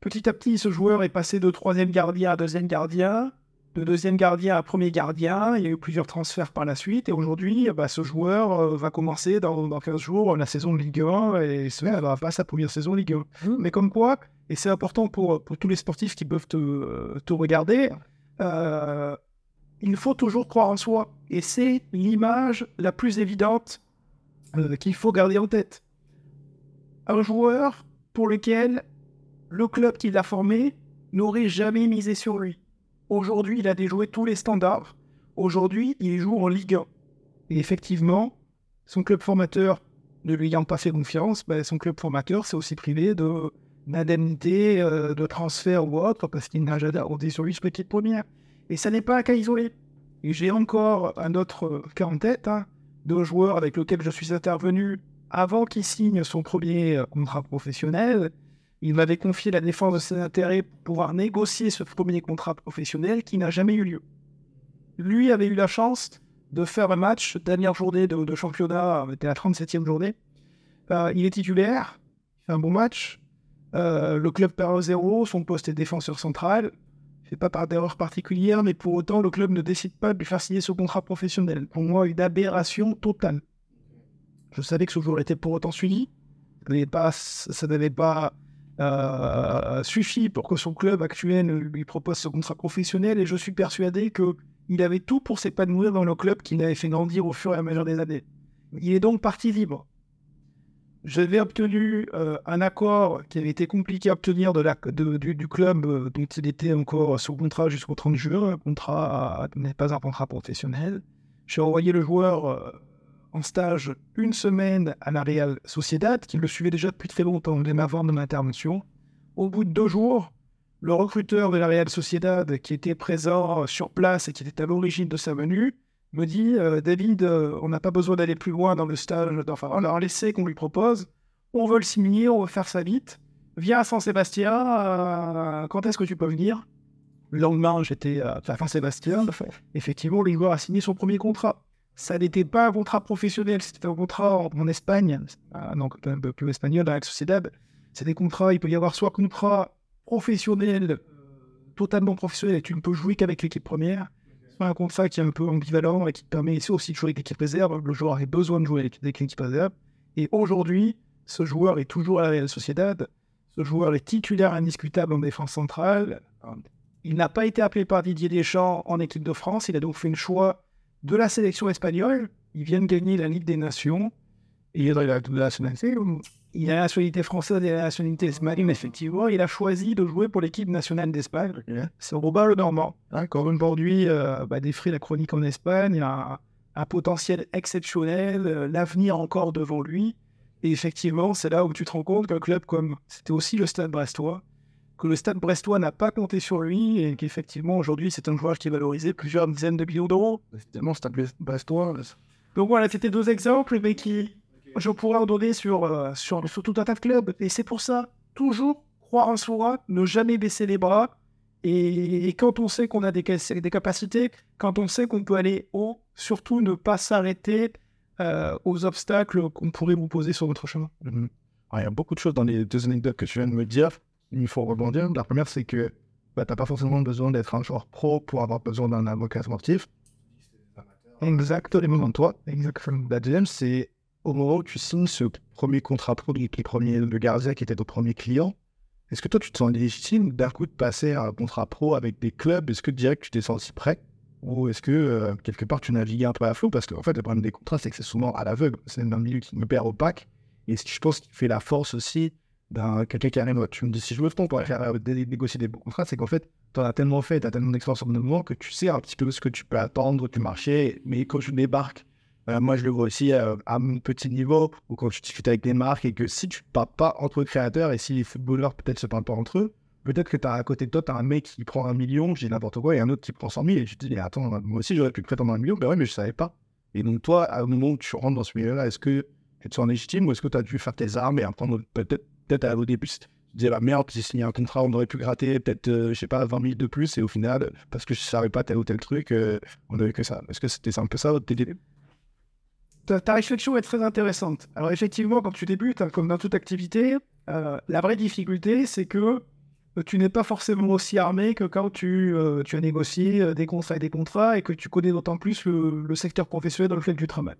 petit à petit, ce joueur est passé de troisième gardien à deuxième gardien, de deuxième gardien à premier gardien. Il y a eu plusieurs transferts par la suite. Et aujourd'hui, bah, ce joueur euh, va commencer dans, dans 15 jours la saison de Ligue 1 et ce va pas sa première saison Ligue 1. Mais comme quoi, et c'est important pour, tous les sportifs qui peuvent te, te regarder, euh, il faut toujours croire en soi. Et c'est l'image la plus évidente euh, qu'il faut garder en tête. Un joueur pour lequel le club qui l'a formé n'aurait jamais misé sur lui. Aujourd'hui, il a déjoué tous les standards. Aujourd'hui, il joue en Ligue 1. Et effectivement, son club formateur ne lui ayant pas fait confiance, ben, son club formateur s'est aussi privé de d'indemnité, euh, de transfert ou autre, parce qu'il n'a jamais compté sur lui sur l'équipe première. Et ça n'est pas un cas isolé. Et j'ai encore un autre euh, cas en tête, hein, d'un joueur avec lequel je suis intervenu avant qu'il signe son premier euh, contrat professionnel. Il m'avait confié la défense de ses intérêts pour pouvoir négocier ce premier contrat professionnel qui n'a jamais eu lieu. Lui avait eu la chance de faire un match, dernière journée de, de championnat, c'était la 37e journée. Euh, il est titulaire, il fait un bon match. Euh, le club perd 0, son poste est défenseur central. Fait pas part d'erreur particulière, mais pour autant, le club ne décide pas de lui faire signer ce contrat professionnel. Pour moi, une aberration totale. Je savais que ce joueur était pour autant suivi. Pas, ça n'avait pas euh, suffi pour que son club actuel lui propose ce contrat professionnel et je suis persuadé que il avait tout pour s'épanouir dans le club qu'il avait fait grandir au fur et à mesure des années. Il est donc parti libre. J'avais obtenu euh, un accord qui avait été compliqué à obtenir de du, club euh, dont il était encore sous contrat jusqu'au 30 juin. Un contrat n'est pas un contrat professionnel. J'ai envoyé le joueur euh, en stage une semaine à la Real Sociedad, qui le suivait déjà depuis très longtemps, dès avant de mon intervention. Au bout de deux jours, le recruteur de la Real Sociedad, qui était présent sur place et qui était à l'origine de sa venue, me dit euh, David, euh, on n'a pas besoin d'aller plus loin dans le stage, enfin, dans l'essai qu'on lui propose. On veut le signer, on veut faire ça vite. Viens à San Sébastien, euh, quand est-ce que tu peux venir? Le lendemain, j'étais à San Sébastien. Effectivement, joueur a signé son premier contrat. Ça n'était pas un contrat professionnel, c'était un contrat en, Espagne, donc un peu plus espagnol la Sociedad. C'est des contrats, il peut y avoir soit contrat professionnel, totalement professionnel, et tu ne peux jouer qu'avec l'équipe première, soit un contrat qui est un peu ambivalent et qui permet aussi de jouer avec l'équipe réserve. Le joueur a besoin de jouer avec, l'équipe réserve. Et aujourd'hui, ce joueur est toujours à la Real Sociedad. Ce joueur est titulaire indiscutable en défense centrale. Il n'a pas été appelé par Didier Deschamps en équipe de France. Il a donc fait le choix de la sélection espagnole. Il vient de gagner la Ligue des Nations. Il est dans la, la nationalité. Il a la nationalité française et la nationalité espagnole, effectivement. Il a choisi de jouer pour l'équipe nationale d'Espagne. C'est Robert Le Normand. Encore aujourd'hui, euh, bah, défrait la chronique en Espagne. Il a un, un potentiel exceptionnel, euh, l'avenir encore devant lui. Et effectivement, c'est là où tu te rends compte qu'un club comme c'était aussi le Stade Brestois, que le Stade Brestois n'a pas compté sur lui et qu'effectivement aujourd'hui c'est un joueur qui est valorisé plusieurs dizaines de millions d'euros. Évidemment, un Brestois. Donc voilà, c'était deux exemples, mais qui je pourrais en donner sur, euh, sur, sur tout un tas de clubs. Et c'est pour ça, toujours croire en soi, ne jamais baisser les bras. Et, quand on sait qu'on a des, ca- des capacités, quand on sait qu'on peut aller haut, surtout ne pas s'arrêter euh, aux obstacles qu'on pourrait vous poser sur votre chemin. Mhm. Alors, il y a beaucoup de choses dans les deux anecdotes que tu viens de me dire. Il faut rebondir. La première, c'est que bah, tu n'as pas forcément besoin d'être un joueur pro pour avoir besoin d'un avocat sportif. Exactement, toi. Exactement. La deuxième, c'est au moment où tu signes ce premier contrat pro, donc les premiers, le gardien qui était ton premier client, est-ce que toi, tu te sens légitime d'un coup de passer à un contrat pro avec des clubs? Est-ce que direct tu t'es senti prêt? Ou est-ce que euh, quelque part tu navigues un peu à flot? Parce qu'en fait, le problème des contrats, c'est que c'est souvent à l'aveugle. C'est un milieu qui me perd opaque. Et je pense qu'il fait la force aussi d'un quelqu'un qui arrive. Tu me dis si je me trompe pour faire négocier des bons contrats, c'est qu'en fait, tu en as tellement fait, tu as tellement d'expérience en moment que tu sais un petit peu ce que tu peux attendre du marché. Mais quand tu débarques, euh, moi je le vois aussi euh, à mon petit niveau, ou quand tu discutes avec des marques et que si tu ne parles pas entre créateurs et si les footballeurs peut-être se parlent pas entre eux, peut-être que tu as à côté de toi, tu as un mec qui prend un million, j'ai n'importe quoi, et un autre qui prend 100 000, et tu te dis, mais attends, moi aussi j'aurais pu prétendre un million, ben oui, mais je savais pas. Et donc toi, à un moment où tu rentres dans ce milieu-là, est-ce que tu te sens légitime ou est-ce que tu as dû faire tes armes et apprendre peut-être peut-être au début, Tu disais, bah merde, j'ai signé un contrat, on aurait pu gratter peut-être, euh, je sais pas, 20 000 de plus, et au final, parce que je savais pas tel ou tel truc, euh, on avait que ça. Est-ce que c'était un peu ça votre idée ta, réflexion est très intéressante. Alors effectivement, quand tu débutes, hein, comme dans toute activité, euh, la vraie difficulté, c'est que euh, tu n'es pas forcément aussi armé que quand tu, euh, as négocié des contrats et des contrats et que tu connais d'autant plus le, secteur professionnel dans lequel tu travailles.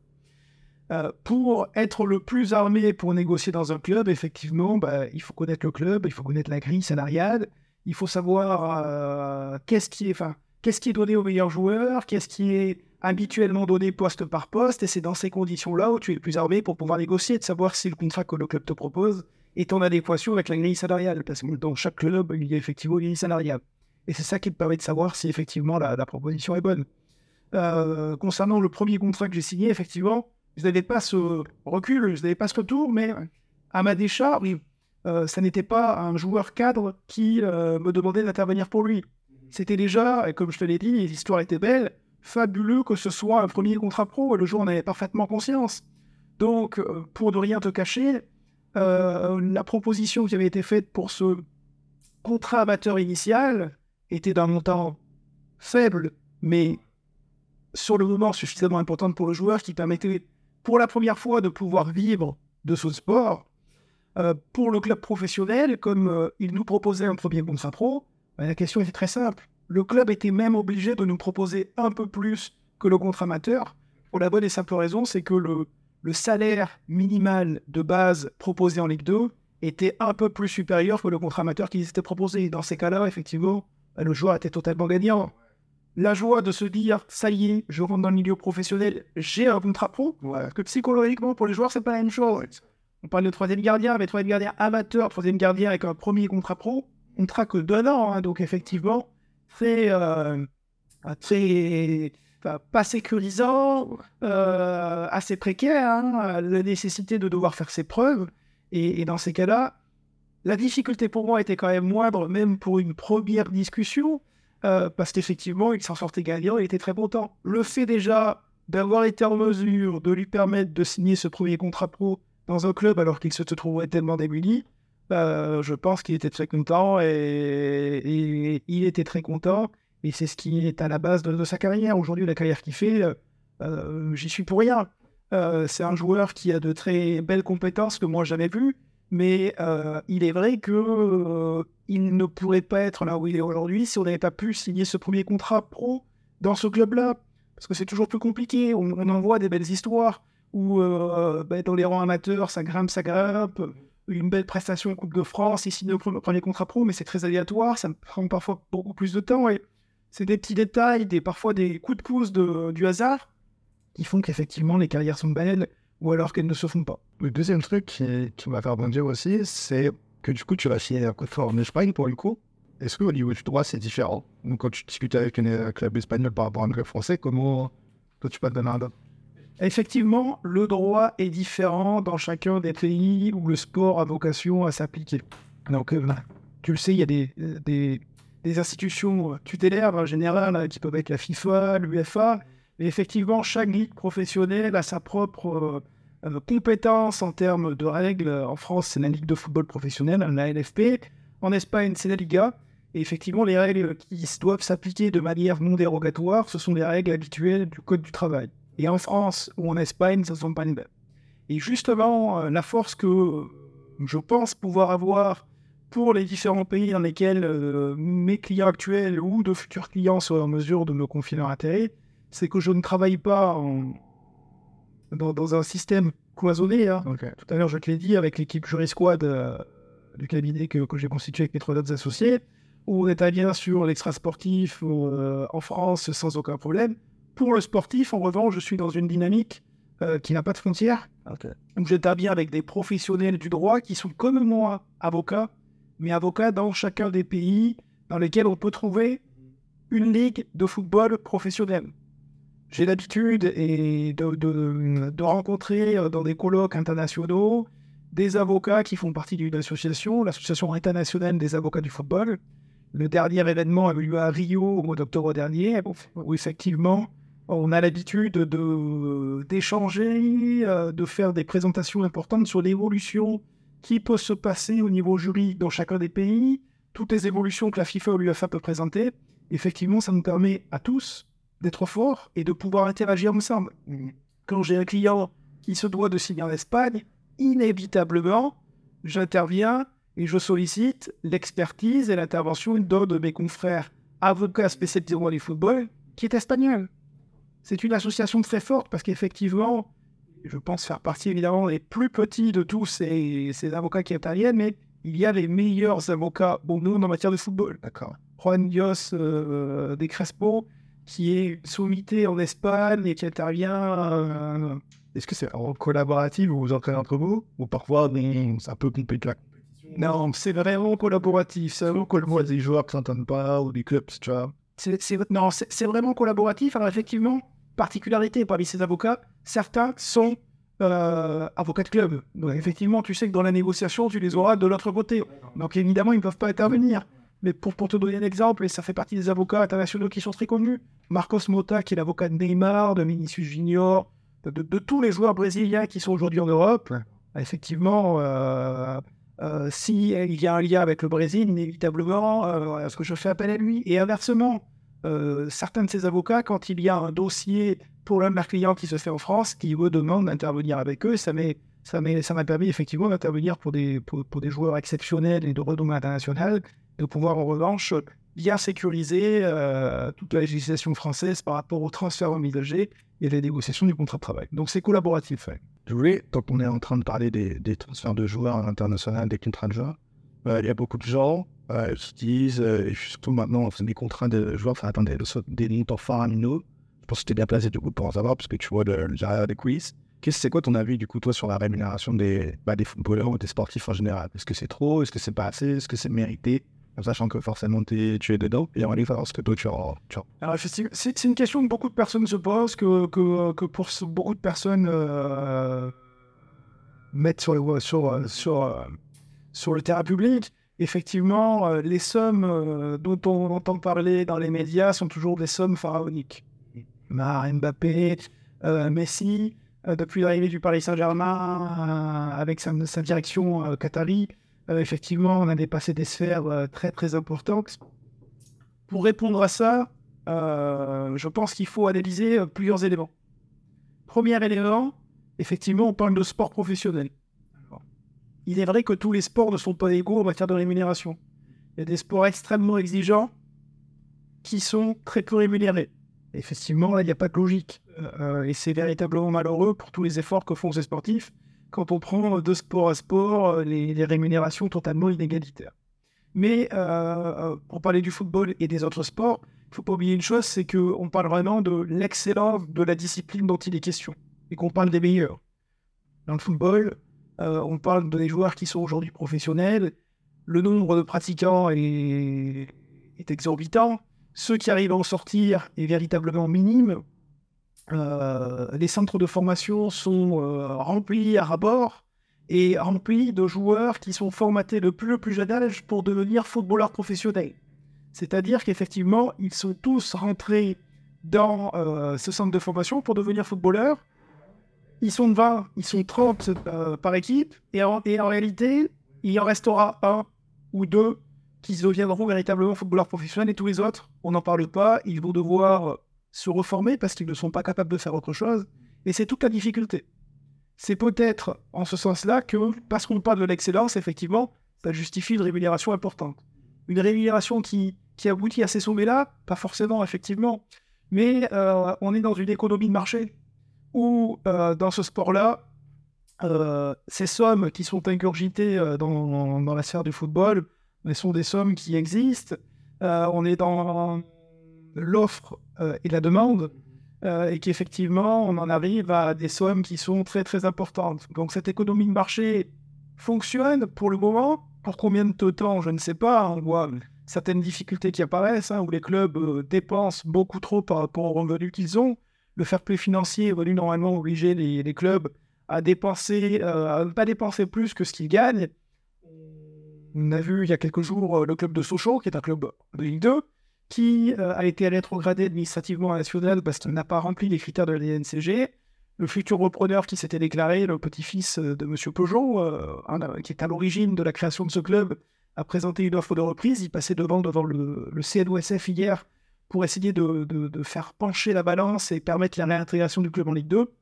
Euh, pour être le plus armé pour négocier dans un club, effectivement, bah, il faut connaître le club, il faut connaître la grille salariale, il faut savoir qu'est-ce qui est, qu'est-ce qui est donné aux meilleurs joueurs, qu'est-ce qui est habituellement donné poste par poste, et c'est dans ces conditions-là où tu es le plus armé pour pouvoir négocier, de savoir si le contrat que le club te propose est en adéquation avec la grille salariale, parce que dans chaque club, il y a effectivement une grille salariale. Et c'est ça qui te permet de savoir si effectivement la, proposition est bonne. Euh, concernant le premier contrat que j'ai signé, effectivement, je n'avais pas ce recul, je n'avais pas ce retour, mais à ma décharge, euh, ça n'était pas un joueur cadre qui euh, me demandait d'intervenir pour lui. C'était déjà, comme je te l'ai dit, l'histoire était belle, fabuleux que ce soit un premier contrat pro, et le jour on avait parfaitement conscience. Donc, euh, pour ne rien te cacher, euh, la proposition qui avait été faite pour ce contrat amateur initial était d'un montant faible, mais sur le moment suffisamment importante pour le joueur qui permettait pour la première fois de pouvoir vivre de ce sport. Euh, pour le club professionnel, comme il nous proposait un premier contrat pro, ben, la question était très simple. Le club était même obligé de nous proposer un peu plus que le contrat amateur, pour la bonne et simple raison, c'est que le, le salaire minimal de base proposé en Ligue 2 était un peu plus supérieur que le contrat amateur qui était proposé. Dans ces cas-là, effectivement, ben, le joueur était totalement gagnant. La joie de se dire, ça y est, je rentre dans le milieu professionnel, j'ai un contrat pro, parce que psychologiquement, pour les joueurs, c'est pas la même chose. On parle de troisième gardien, mais troisième gardien amateur, troisième gardien avec un premier contrat pro, contrat que d'un an, hein, donc effectivement, c'est euh, très enfin, pas sécurisant, euh, assez précaire, hein, la nécessité de devoir faire ses preuves, et, dans ces cas-là, la difficulté pour moi était quand même moindre, même pour une première discussion, euh, parce qu'effectivement, il s'en sortait gagnant, il était très content. Le fait déjà d'avoir été en mesure de lui permettre de signer ce premier contrat pro dans un club alors qu'il se trouvait tellement démuni, bah, je pense qu'il était très content et, il était très content. Et c'est ce qui est à la base de, sa carrière. Aujourd'hui, la carrière qu'il fait, euh, euh, j'y suis pour rien. Euh, c'est un joueur qui a de très belles compétences que moi j'avais vues, mais euh, il est vrai que euh, il ne pourrait pas être là où il est aujourd'hui si on n'avait pas pu signer ce premier contrat pro dans ce club-là. Parce que c'est toujours plus compliqué. On, en voit des belles histoires où euh, ben, dans les rangs amateurs, ça grimpe, ça grimpe. Une belle prestation en Coupe de France, le pre- premier contrat pro, mais c'est très aléatoire. Ça me prend parfois beaucoup plus de temps. Et c'est des petits détails, des, parfois des coups de pouce de- du hasard qui font qu'effectivement les carrières sont belles ou alors qu'elles ne se font pas. Le deuxième truc qui, m'a fait rebondir aussi, c'est que du coup, tu vas signer un contrat en Espagne pour le coup. Est-ce qu'au niveau du droit, c'est différent? Donc, quand tu discutes avec un euh, club espagnol par rapport à un club français, comment toi tu peux te donner un Effectivement, le droit est différent dans chacun des pays où le sport a vocation à s'appliquer. Donc, euh, tu le sais, il y a des institutions tutélaires en général hein, qui peuvent être la FIFA, l'UFA. Et effectivement, chaque ligue professionnelle a sa propre euh, euh, compétence en termes de règles. En France, c'est la Ligue de football professionnel, la LFP. En Espagne, c'est la Liga. Et effectivement, les règles qui doivent s'appliquer de manière non dérogatoire, ce sont les règles habituelles du Code du travail. Et en France ou en Espagne, ce ne sont pas les mêmes. Et justement, euh, la force que euh, je pense pouvoir avoir pour les différents pays dans lesquels euh, mes clients actuels ou de futurs clients seraient en mesure de me confier leur intérêt, c'est que je ne travaille pas en- dans, dans un système cloisonné. hein. Tout à l'heure, je te l'ai dit, avec l'équipe Jury Squad euh, du cabinet que, que j'ai constitué avec mes trois autres associés, où on intervient sur l'extra-sportif euh, en France sans aucun problème. Pour le sportif, en revanche, je suis dans une dynamique euh, qui n'a pas de frontières. Donc j'interviens avec des professionnels du droit qui sont comme moi avocats, mais avocats dans chacun des pays dans lesquels on peut trouver une ligue de football professionnel. J'ai l'habitude et de, de- de rencontrer euh, dans des colloques internationaux des avocats qui font partie d'une association, l'association internationale des avocats du football. Le dernier événement a eu lieu à Rio au mois d'octobre dernier, où effectivement on a l'habitude de d'échanger, euh, de faire des présentations importantes sur l'évolution qui peut se passer au niveau juridique dans chacun des pays, toutes les évolutions que la FIFA ou l'UEFA peut présenter. Effectivement, ça nous permet à tous d'être forts et de pouvoir interagir ensemble. Quand j'ai un client qui se doit de signer en Espagne, inévitablement, j'interviens et je sollicite l'expertise et l'intervention d'un de mes confrères avocats spécialisés dans le football qui est espagnol. C'est une association très forte parce qu'effectivement, je pense faire partie évidemment des plus petits de tous ces, avocats qui interviennent, mais il y a les meilleurs avocats monde en matière de football. D'accord. Juan Dios euh, de Crespo, qui est sommité en Espagne et qui intervient. Euh, Est-ce que c'est en collaboratif ou vous entraînez entre vous Ou parfois, c'est un peu compliqué Non, c'est vraiment collaboratif. C'est vraiment collaboratif. Des joueurs qui ne s'entendent pas ou des clubs, tu vois. C'est vraiment collaboratif. Alors, effectivement, particularité parmi ces avocats, certains sont euh, avocats de club. Donc effectivement, tu sais que dans la négociation, tu les auras de l'autre côté. Donc évidemment, ils ne peuvent pas intervenir. Mais pour, pour te donner un exemple, et ça fait partie des avocats internationaux qui sont très connus, Marcos Mota, qui est l'avocat de Neymar, de Vinicius Junior, de, tous les joueurs brésiliens qui sont aujourd'hui en Europe, effectivement, euh, euh, s'il y a un lien avec le Brésil, inévitablement, euh, est-ce que je fais appel à lui? Et inversement, euh, certains de ces avocats, quand il y a un dossier pour l'un de leurs clients qui se fait en France, qui eux demandent d'intervenir avec eux, ça m'a permis effectivement d'intervenir pour des, joueurs exceptionnels et de renommée internationale, de pouvoir en revanche bien sécuriser euh, toute la législation française par rapport au transfert envisagé et les négociations du contrat de travail. Donc c'est collaboratif. Voulais, tant qu'on est en train de parler des, transferts de joueurs à l'international, des contrats de joueurs, euh, il y a beaucoup de gens qui disent, euh, et surtout maintenant, des contrats de joueurs, enfin, attendez, des montants faramineux. Je pense que tu es bien placé du coup pour en savoir, parce que tu vois le, le des quiz. C'est quoi ton avis du coup, toi, sur la rémunération des, bah, des footballeurs ou des sportifs en général? Est-ce que c'est trop? Est-ce que c'est pas assez? Est-ce que c'est mérité? Sachant que forcément tu es dedans, et on va savoir ce que toi tu as. Alors, c'est une question que beaucoup de personnes se posent, que, que, pour beaucoup de personnes euh, mettent sur, le, sur, le terrain public effectivement, euh, les sommes euh, dont on entend parler dans les médias sont toujours des sommes pharaoniques. Mar, Mbappé, euh, Messi, depuis l'arrivée du Paris Saint-Germain, avec sa, direction qatari, effectivement, on a dépassé des sphères très très importantes. Pour répondre à ça, je pense qu'il faut analyser plusieurs éléments. Premier élément, effectivement, on parle de sport professionnel il est vrai que tous les sports ne sont pas égaux en matière de rémunération. Il y a des sports extrêmement exigeants qui sont très peu rémunérés. effectivement, là, il n'y a pas de logique. Euh, et c'est véritablement malheureux pour tous les efforts que font ces sportifs quand on prend de sport à sport euh, les, rémunérations totalement inégalitaires. Mais euh, pour parler du football et des autres sports, il faut pas oublier une chose, c'est qu'on parle vraiment de l'excellence de la discipline dont il est question, et qu'on parle des meilleurs. Dans le football, euh, on parle des joueurs qui sont aujourd'hui professionnels. Le nombre de pratiquants est, exorbitant. Ceux qui arrivent à en sortir est véritablement minime. Euh, les centres de formation sont euh, remplis à bord et remplis de joueurs qui sont formatés depuis le plus jeune âge pour devenir footballeurs professionnels. C'est-à-dire qu'effectivement, ils sont tous rentrés dans ce centre de formation pour devenir footballeurs ils sont 20, ils sont 30 euh, par équipe, et en, réalité, il en restera un ou deux qui deviendront véritablement footballeurs professionnels, et tous les autres, on n'en parle pas, ils vont devoir se reformer parce qu'ils ne sont pas capables de faire autre chose, et c'est toute la difficulté. C'est peut-être en ce sens-là que, parce qu'on parle de l'excellence, effectivement, ça justifie une rémunération importante. Une rémunération qui, qui aboutit à ces sommets-là, pas forcément, effectivement, mais euh, on est dans une économie de marché où euh, dans ce sport-là, euh, ces sommes qui sont ingurgitées dans, dans, la sphère du football mais sont des sommes qui existent. on est dans l'offre et la demande, et qu'effectivement, on en arrive à des sommes qui sont très très importantes. Donc cette économie de marché fonctionne pour le moment. Pour combien de temps, je ne sais pas. On voit certaines difficultés qui apparaissent, hein, où les clubs dépensent beaucoup trop par rapport aux revenus qu'ils ont le fair play financier va normalement obliger les, clubs à dépenser, euh, à ne pas dépenser plus que ce qu'ils gagnent. On a vu il y a quelques jours euh, le club de Sochaux, qui est un club de Ligue 2, qui euh, a été rétrogradé administrativement à national parce qu'il n'a pas rempli les critères de la DNCG. le futur repreneur qui s'était déclaré, le petit-fils de M. Peugeot, qui est à l'origine de la création de ce club, a présenté une offre de reprise. Il passait devant, devant le, le CNOSF hier pour essayer de, faire pencher la balance et permettre la réintégration du club en Ligue 2.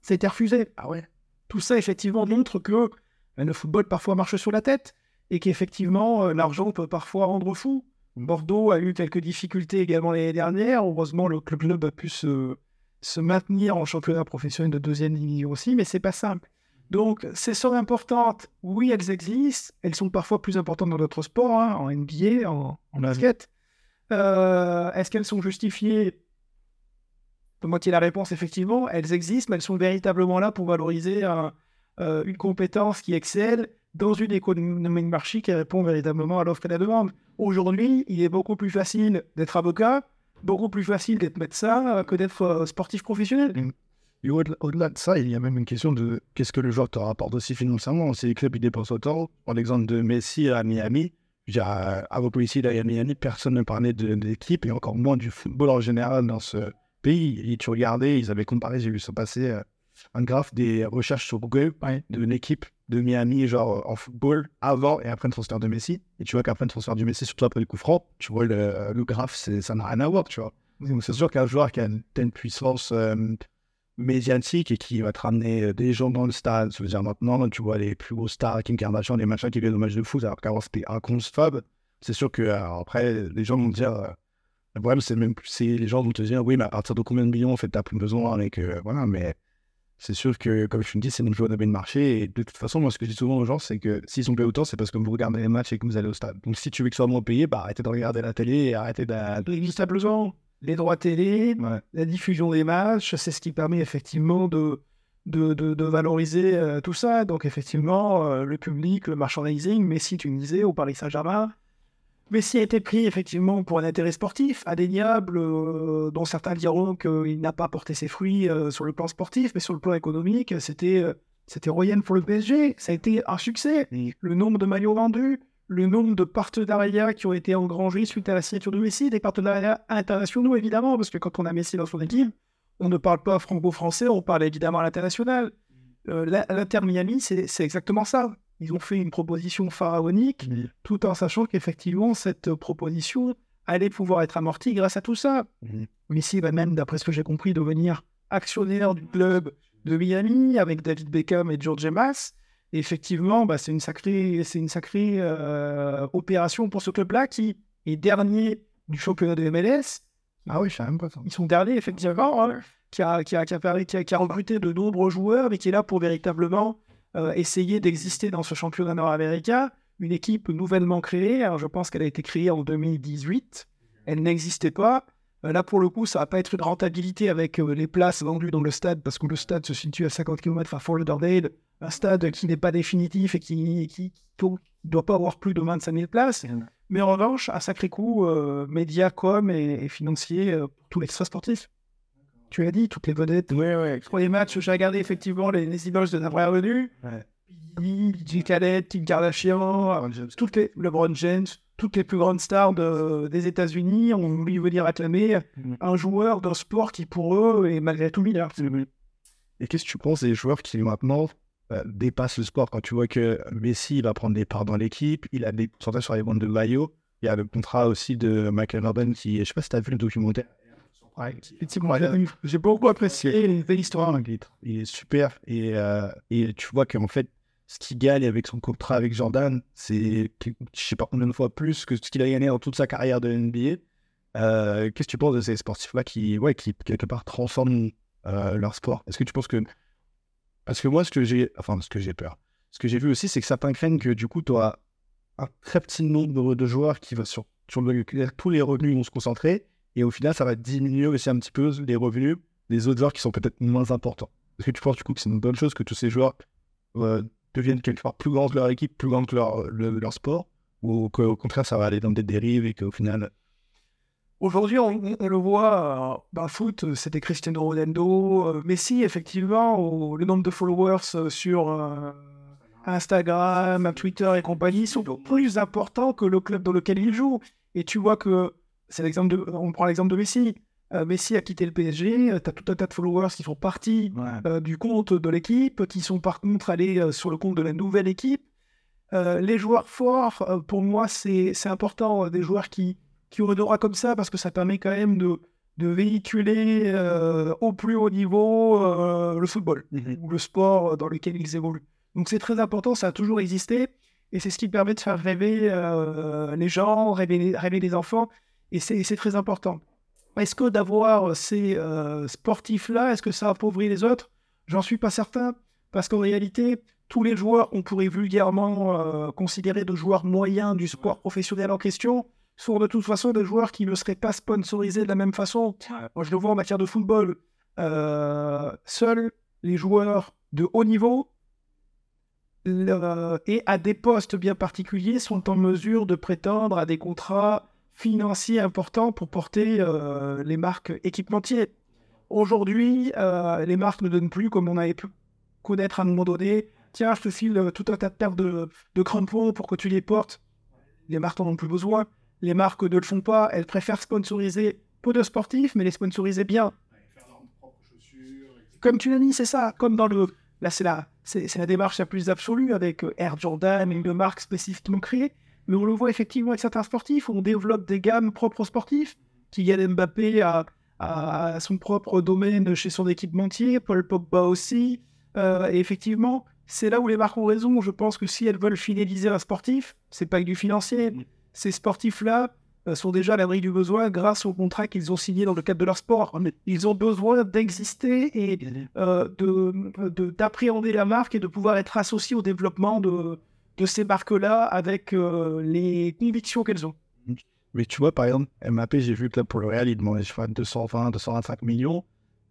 Ça a été refusé. Ah ouais. Tout ça, effectivement, montre que le football parfois marche sur la tête et qu'effectivement, euh, l'argent peut parfois rendre fou. Bordeaux a eu quelques difficultés également l'année dernière. Heureusement, le club a pu se, se maintenir en championnat professionnel de deuxième division aussi, mais c'est pas simple. Donc, ces sommes importantes, oui, elles existent. Elles sont parfois plus importantes dans d'autres sports, hein, en NBA, en, en basket. Euh, est-ce qu'elles sont justifiées? De moitié la réponse, effectivement, elles existent, mais elles sont véritablement là pour valoriser euh, une compétence qui excelle dans une économie de marché qui répond véritablement à l'offre et à la demande. Aujourd'hui, il est beaucoup plus facile d'être avocat, beaucoup plus facile d'être médecin que d'être euh, sportif professionnel. Et au-delà de ça, il y a même une question de qu'est-ce que le joueur te rapporte aussi financièrement. Si les clubs ils dépensent autant, par l'exemple de Messi à Miami, à vos policiers à Miami, personne ne parlait de, l'équipe et encore moins du football en général dans ce pays. Et tu regardais, ils avaient comparé, j'ai vu ça passer, euh, un graphe des recherches sur Google de l'équipe de Miami, genre en football, avant et après le transfert de Messi. Et tu vois qu'après le transfert du Messi, surtout après le coup franc, tu vois le, le graphe, ça n'a rien à voir, tu vois. Donc c'est sûr qu'un joueur qui a une telle puissance euh, médiatique et qui va te ramener euh, des gens dans le stade. Ça veut dire maintenant, tu vois les plus gros stars, Kim Kardashian, les machins qui viennent au match de foot, alors qu'avant c'était inconcevable. C'est sûr que après, les gens vont te dire, euh, le problème c'est même c'est les gens vont te dire, oui, mais à partir de combien de millions en fait t'as plus besoin et que voilà, mais c'est sûr que comme je me dis, c'est une joie de marché et de toute façon, moi ce que je dis souvent aux gens, c'est que s'ils sont payés autant, c'est parce que vous regardez les matchs et que vous allez au stade. Donc si tu veux que soit moins payé, bah arrêtez de regarder la télé et arrêtez de. Simplement les droits télé, la diffusion des matchs, c'est ce qui permet effectivement de, de, valoriser euh, tout ça. Donc effectivement, euh, le public, le merchandising, Messi, tu me disais, au Paris Saint-Germain. Messi a été pris effectivement pour un intérêt sportif indéniable, euh, dont certains diront qu'il n'a pas porté ses fruits sur le plan sportif, mais sur le plan économique, c'était c'était royal pour le PSG. Ça a été un succès. Le nombre de maillots vendus, le nombre de partenariats qui ont été engrangés suite à la signature de Messi, des partenariats internationaux évidemment, parce que quand on a Messi dans son équipe, on ne parle pas franco-français, on parle évidemment à l'international. Euh, L'Inter Miami, c'est exactement ça. Ils ont fait une proposition pharaonique, tout en sachant qu'effectivement, cette proposition allait pouvoir être amortie grâce à tout ça. Messi va même, d'après ce que j'ai compris, devenir actionnaire du club de Miami avec David Beckham et George Emas effectivement, bah, c'est une sacrée, c'est une sacrée euh, opération pour ce club-là qui est dernier du championnat de MLS. Ah oui, je même pas ça. Ils sont derniers, effectivement, hein, qui, a, qui, a, qui, a, recruté de nombreux joueurs, mais qui est là pour véritablement euh, essayer d'exister dans ce championnat nord-américain. Une équipe nouvellement créée, alors je pense qu'elle a été créée en 2018. Elle n'existait pas. Euh, là, pour le coup, ça va pas être une rentabilité avec les places vendues dans le stade, parce que le stade se situe à 50 km à Fort Lauderdale, un stade qui n'est pas définitif et qui ne doit pas avoir plus de 25 000 places. Mais en revanche, un sacré coup euh, média, com et, financier euh, pour tous les sportifs. Tu as dit, toutes les vedettes. Oui, oui. Pour les matchs, j'ai regardé effectivement les, les images de la vraie revenu. Ouais. DJ Khaled, Kim Kardashian, toutes les, LeBron James, toutes les plus grandes stars des États-Unis ont voulu venir acclamer mm. un joueur d'un sport qui pour eux est malgré tout milliard. Et qu'est-ce que tu penses des joueurs qui maintenant euh, dépasse le sport? Quand tu vois que Messi va prendre des parts dans l'équipe, il a des pourcentages sur les ventes de maillots. Il y a le contrat aussi de Michael Robin qui, je sais pas si tu as vu le documentaire. J'ai beaucoup apprécié l'histoire. Il est super. Et, euh, et tu vois qu'en fait, ce qu'il gagne avec son contrat avec Jordan, c'est, je sais pas combien de fois plus que ce qu'il a gagné dans toute sa carrière de NBA. Euh, qu'est-ce que tu penses de ces sportifs-là qui, ouais, qui, quelque part, transforment leur sport? Est-ce que tu penses que parce que moi, ce que j'ai, enfin, ce que j'ai peur, ce que j'ai vu aussi, c'est que certains craignent que du coup, tu auras un très petit nombre de joueurs qui vont sur, sur le, tous les revenus vont se concentrer et au final, ça va diminuer aussi un petit peu les revenus des autres joueurs qui sont peut-être moins importants. Est-ce que tu penses du coup que c'est une bonne chose que tous ces joueurs euh, deviennent quelque part plus grands que leur équipe, plus grands que leur, leur sport, ou qu'au contraire, ça va aller dans des dérives et qu'au final, Aujourd'hui, on, le voit, euh, le foot, c'était Cristiano Ronaldo, euh, Messi, effectivement, le nombre de followers euh, sur Instagram, Twitter et compagnie sont plus importants que le club dans lequel il joue. Et tu vois que, c'est l'exemple de, on prend l'exemple de Messi, euh, Messi a quitté le PSG, tu as tout un tas de followers qui font partie euh, du compte de l'équipe, qui sont par contre allés euh, sur le compte de la nouvelle équipe. les joueurs forts, pour moi, c'est important, des joueurs qui, qui aura comme ça, parce que ça permet quand même de, de véhiculer au plus haut niveau le football, mhm. ou le sport dans lequel ils évoluent. Donc c'est très important, ça a toujours existé, et c'est ce qui permet de faire rêver les gens, rêver, rêver les enfants, et c'est très important. Est-ce que d'avoir ces euh, sportifs-là, est-ce que ça appauvrit les autres? J'en suis pas certain, parce qu'en réalité, tous les joueurs qu'on pourrait vulgairement euh, considérer de joueurs moyens du sport professionnel en question sont de toute façon des joueurs qui ne seraient pas sponsorisés de la même façon. Moi, je le vois en matière de football. Euh, seuls les joueurs de haut niveau et à des postes bien particuliers sont en mesure de prétendre à des contrats financier important pour porter euh, les marques équipementiers. Aujourd'hui, euh, les marques ne donnent plus comme on avait pu connaître à un moment donné. Tiens, je te file tout un tas de paires de, de crampons pour que tu les portes. Les marques n'en ont plus besoin. Les marques ne le font pas. Elles préfèrent sponsoriser peu de sportifs, mais les sponsoriser bien. Comme tu l'as dit, c'est ça. Comme dans le. Là, c'est la, c'est, la démarche la plus absolue avec Air Jordan une marque spécifiquement créée. Mais on le voit effectivement avec certains sportifs, on développe des gammes propres aux sportifs. Kylian Mbappé a, a, son propre domaine chez son équipementier, Paul Pogba aussi. Euh, et effectivement, c'est là où les marques ont raison. Je pense que si elles veulent fidéliser un sportif, c'est pas que du financier. Ces sportifs-là euh, sont déjà à l'abri du besoin grâce au contrat qu'ils ont signé dans le cadre de leur sport. Ils ont besoin d'exister et euh, d'appréhender de, la marque et de pouvoir être associés au développement de, de ces marques-là avec euh, les convictions qu'elles ont. Mais tu vois, par exemple, MAP, j'ai vu que là, pour le Real, il demandait je crois, 220, 225 millions.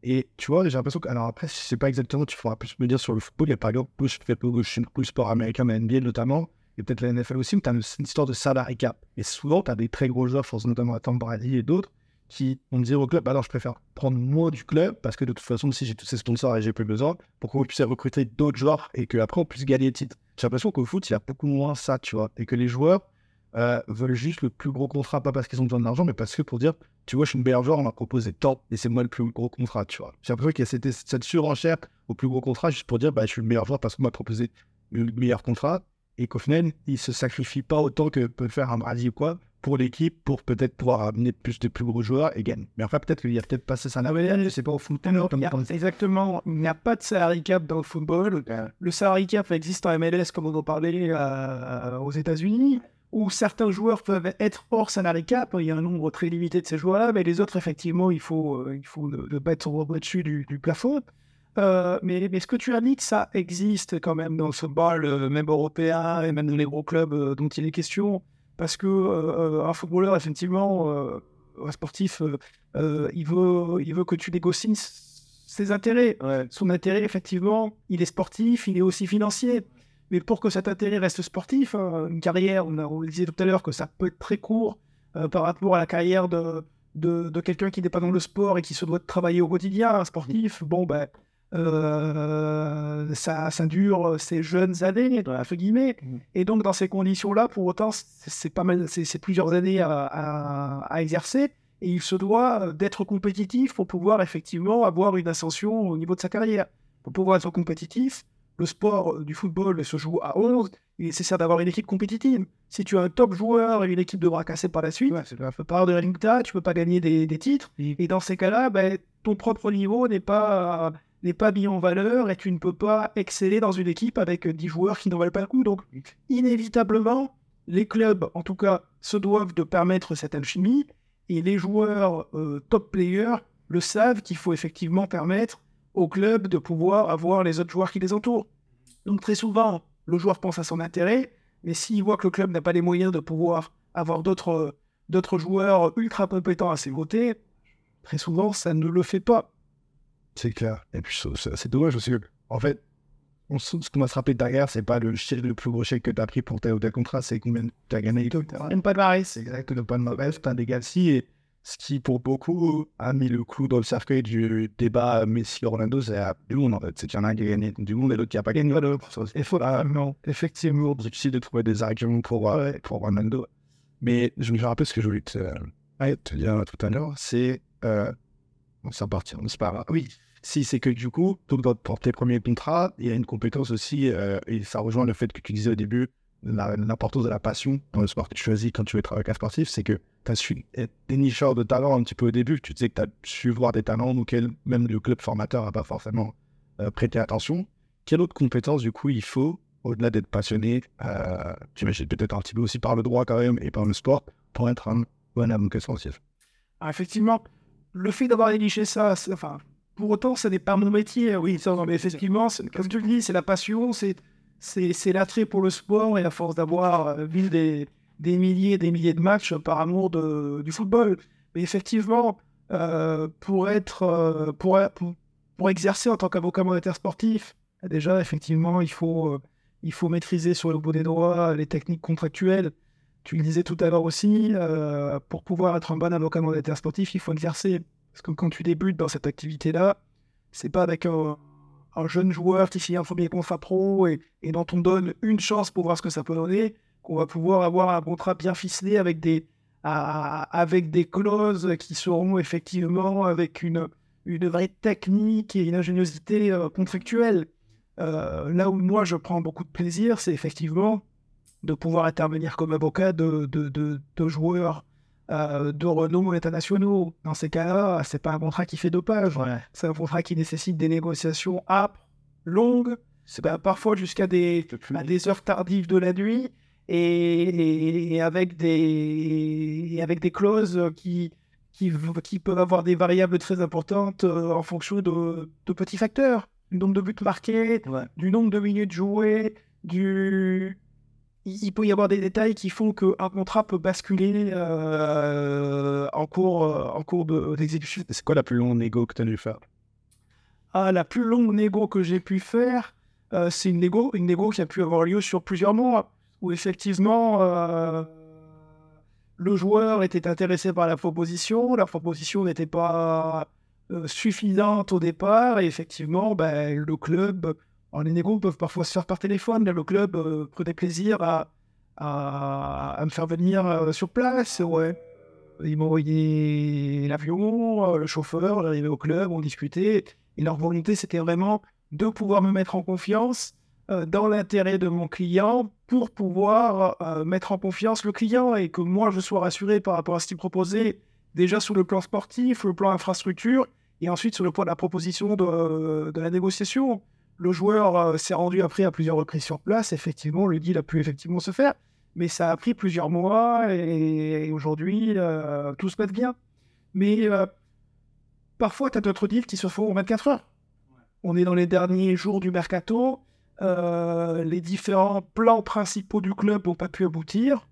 Et tu vois, j'ai l'impression que. Alors après, je sais pas exactement, tu pourras plus me dire sur le football. Il y a par exemple, je fais plus sport américain, mais NBA notamment, et peut-être la NFL aussi, où tu as une, histoire de salary cap. Et souvent, tu as des très gros joueurs, notamment à Tom Brady et d'autres, qui vont dire au club, alors je préfère prendre moi du club, parce que de toute façon, si j'ai tous ces sponsors et j'ai plus besoin, pour qu'on puisse recruter d'autres joueurs et qu'après on puisse gagner des titres. J'ai l'impression qu'au foot, il y a beaucoup moins ça, tu vois, et que les joueurs euh, veulent juste le plus gros contrat, pas parce qu'ils ont besoin d'argent, mais parce que pour dire, tu vois, je suis une meilleur joueur, on m'a proposé tant, et c'est moi le plus gros contrat, tu vois. J'ai l'impression qu'il y a cette, cette, surenchère au plus gros contrat, juste pour dire, bah, je suis le meilleur joueur parce qu'on m'a proposé le meilleur contrat, et qu'au final, il se sacrifie pas autant que peut faire un Brady ou quoi, pour l'équipe pour peut-être pouvoir amener plus de plus gros joueurs et gagner. Mais enfin, peut-être qu'il y a peut-être pas ça. Je sais pas au foot. exactement. Il n'y a pas de salary cap dans le football. Le salary cap existe en MLS, comme on en parlait euh, aux États-Unis, où certains joueurs peuvent être hors salary cap. Il y a un nombre très limité de ces joueurs-là, mais les autres, effectivement, il faut, euh, il faut le, mettre au-dessus du, du, plafond. Euh, mais, mais, ce que tu as dit, ça existe quand même dans le football, même européen et même dans les gros clubs dont il est question parce que euh, euh, un footballeur, effectivement, euh, un sportif, il, veut, il veut que tu négocies ses intérêts. Son intérêt, effectivement, il est sportif, il est aussi financier. Mais pour que cet intérêt reste sportif, hein, une carrière, on, on, le disait tout à l'heure que ça peut être très court par rapport à la carrière de, de, de quelqu'un qui n'est pas dans le sport et qui se doit de travailler au quotidien. Un sportif, bon, ben, euh, ça, ça, dure ces jeunes années, entre guillemets. Mmh. Et donc, dans ces conditions-là, pour autant, c'est pas mal, c'est plusieurs années à, exercer. Et il se doit d'être compétitif pour pouvoir effectivement avoir une ascension au niveau de sa carrière. Pour pouvoir être compétitif, le sport du football se joue à 11. Il est nécessaire d'avoir une équipe compétitive. Si tu as un top joueur et une équipe devra casser par la suite, ouais, tu peux pas de résultats, tu peux pas gagner des, titres. Et dans ces cas-là, ben, ton propre niveau n'est pas n'est pas mis en valeur et tu ne peux pas exceller dans une équipe avec 10 joueurs qui n'en valent pas le coup. Donc, inévitablement, les clubs, en tout cas, se doivent de permettre cette alchimie et les joueurs euh, top players le savent qu'il faut effectivement permettre au club de pouvoir avoir les autres joueurs qui les entourent. Donc, très souvent, le joueur pense à son intérêt, mais s'il voit que le club n'a pas les moyens de pouvoir avoir d'autres d'autres joueurs ultra compétents à ses côtés, très souvent, ça ne le fait pas. C'est clair. Et puis, c'est dommage aussi. En fait, on, ce qu'on va se rappeler derrière, c'est pas le, le plus gros chèque que tu as pris pour tel ou tel contrat, c'est combien tu as gagné. Une pas de marais. C'est exact, le pas de marais, c'est un dégât Et ce qui, pour beaucoup, a mis le clou dans le cercueil du débat Messi-Orlando, c'est du monde en fait. C'est qu'il y en a un qui a gagné du monde et l'autre qui n'a pas gagné. Il faut, ah, non, effectivement, difficile de trouver des arguments pour, euh, pour Orlando. Mais je me rappelle ce que je voulais te, te dire tout à l'heure, c'est euh, s'en partir, c'est pas? Oui, si c'est que du coup, pour tes premiers contrats, il y a une compétence aussi, euh, et ça rejoint le fait que tu disais au début, l'importance de la passion dans le sport que tu choisis quand tu veux travailler avec un sportif, c'est que tu as su être dénicheur de talent un petit peu au début. Tu disais que tu as su voir des talents auxquels même le club formateur n'a pas forcément euh, prêté attention. Quelle autre compétence, du coup, il faut, au-delà d'être passionné, euh, j'imagine peut-être un petit peu aussi par le droit quand même et par le sport, pour être un bon avocat sportif? Alors, effectivement, le fait d'avoir négligé ça, enfin, pour autant, ce n'est pas mon métier. Oui, ça, non, mais effectivement, c'est- comme tu le dis, c'est la passion, c'est, c'est, c'est l'attrait pour le sport et à force d'avoir euh, vu des, des milliers et des milliers de matchs par amour de, du football. Mais effectivement, euh, pour être, euh, pour, pour, pour exercer en tant qu'avocat monétaire sportif, déjà, effectivement, il faut, euh, il faut maîtriser sur le bout des doigts les techniques contractuelles. Tu le disais tout à l'heure aussi, euh, pour pouvoir être un bon avocat monétaire sportif, il faut exercer. Parce que quand tu débutes dans cette activité-là, c'est pas avec un, un jeune joueur qui signe un premier contrat pro et, dont on donne une chance pour voir ce que ça peut donner qu'on va pouvoir avoir un contrat bien ficelé avec des, clauses qui seront effectivement avec une, une vraie technique et une ingéniosité euh, contractuelle. Euh, là où moi je prends beaucoup de plaisir, c'est effectivement de pouvoir intervenir comme avocat de, de, de, de joueurs euh, de renom internationaux. Dans ces cas-là, c'est pas un contrat qui fait deux pages. C'est un contrat qui nécessite des négociations âpres, longues, ben, parfois jusqu'à des, à des heures tardives de la nuit et, et- et avec, des, et avec des clauses qui, qui, qui peuvent avoir des variables très importantes euh, en fonction de, de petits facteurs. Du nombre de buts marqués, Ouais. du nombre de minutes jouées, du... Il peut y avoir des détails qui font qu'un contrat peut basculer euh, en cours, euh, en cours de- d'exécution. C'est quoi la plus longue négo que tu as dû faire? Ah, la plus longue négo que j'ai pu faire, euh, c'est une négo, une négo qui a pu avoir lieu sur plusieurs mois, où effectivement euh, le joueur était intéressé par la proposition, la proposition n'était pas euh, suffisante au départ, et effectivement, ben, le club, les négos peuvent parfois se faire par téléphone, le club euh, prenait plaisir à, à, me faire venir euh, sur place, ouais. Ils envoyé l'avion, euh, le chauffeur, j'arrivais au club, on discutait. Et leur volonté, c'était vraiment de pouvoir me mettre en confiance dans l'intérêt de mon client pour pouvoir mettre en confiance le client et que moi, je sois rassuré par rapport à ce qu'il proposait, déjà sur le plan sportif, le plan infrastructure, et ensuite sur le point de la proposition de, de la négociation. Le joueur euh, s'est rendu après à plusieurs reprises sur place. Effectivement, le deal a pu effectivement se faire, mais ça a pris plusieurs mois et, et aujourd'hui, euh, tout se passe bien. Mais euh, parfois, tu as d'autres deals qui se font en 24 heures. On est dans les derniers jours du mercato. les différents plans principaux du club n'ont pas pu aboutir.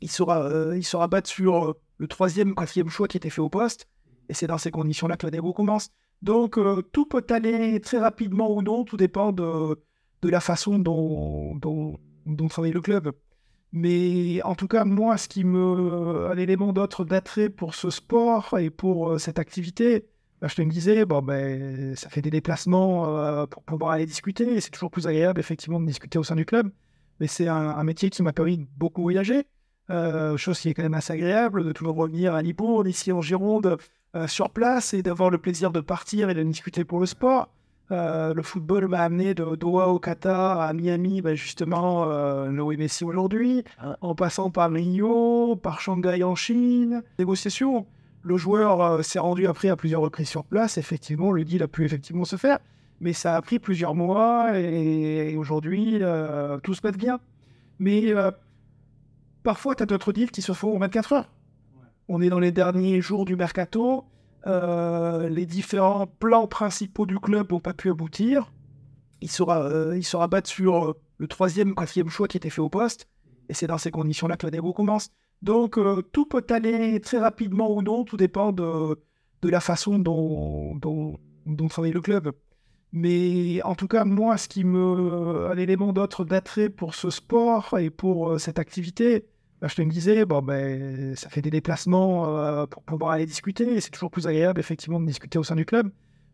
Il sera, il rabattent sur le troisième ou quatrième choix qui était fait au poste. Et c'est dans ces conditions-là que la négo commence. Donc, euh, tout peut aller très rapidement ou non, tout dépend de, la façon dont, dont, dont travaille le club. Mais en tout cas, moi, ce qui me. Un élément d'autre d'attrait pour ce sport et pour euh, cette activité, bah, je te le disais, bon, ben, ça fait des déplacements euh, pour pouvoir aller discuter. Et c'est toujours plus agréable, effectivement, de discuter au sein du club. Mais c'est un, métier qui m'a permis de beaucoup voyager. Chose qui est quand même assez agréable, de toujours revenir à Libourne, ici en Gironde, euh, sur place, et d'avoir le plaisir de partir et de discuter pour le sport. Euh, le football m'a amené de Doha au Qatar à Miami, ben, justement, euh, Messi aujourd'hui, en passant par Rio, par Shanghai en Chine. Négociation. Le joueur euh, s'est rendu après à plusieurs reprises sur place. Effectivement, le deal a pu effectivement se faire, mais ça a pris plusieurs mois et, et aujourd'hui, tout se passe bien. Mais parfois, tu as d'autres deals qui se font en 24 heures. On est dans les derniers jours du mercato. euh, les différents plans principaux du club n'ont pas pu aboutir. Il sera, euh, rabattent sur euh, le troisième quatrième choix qui était fait au poste. Et c'est dans ces conditions-là que la négo commence. Donc, tout peut aller très rapidement ou non, tout dépend de, la façon dont, dont, dont travaille le club. Mais en tout cas, moi, ce qui me. Un élément d'autre d'attrait pour ce sport et pour cette activité, bah, je te le disais, bon, ben, ça fait des déplacements euh, pour pouvoir aller discuter. Et c'est toujours plus agréable, effectivement, de discuter au sein du club.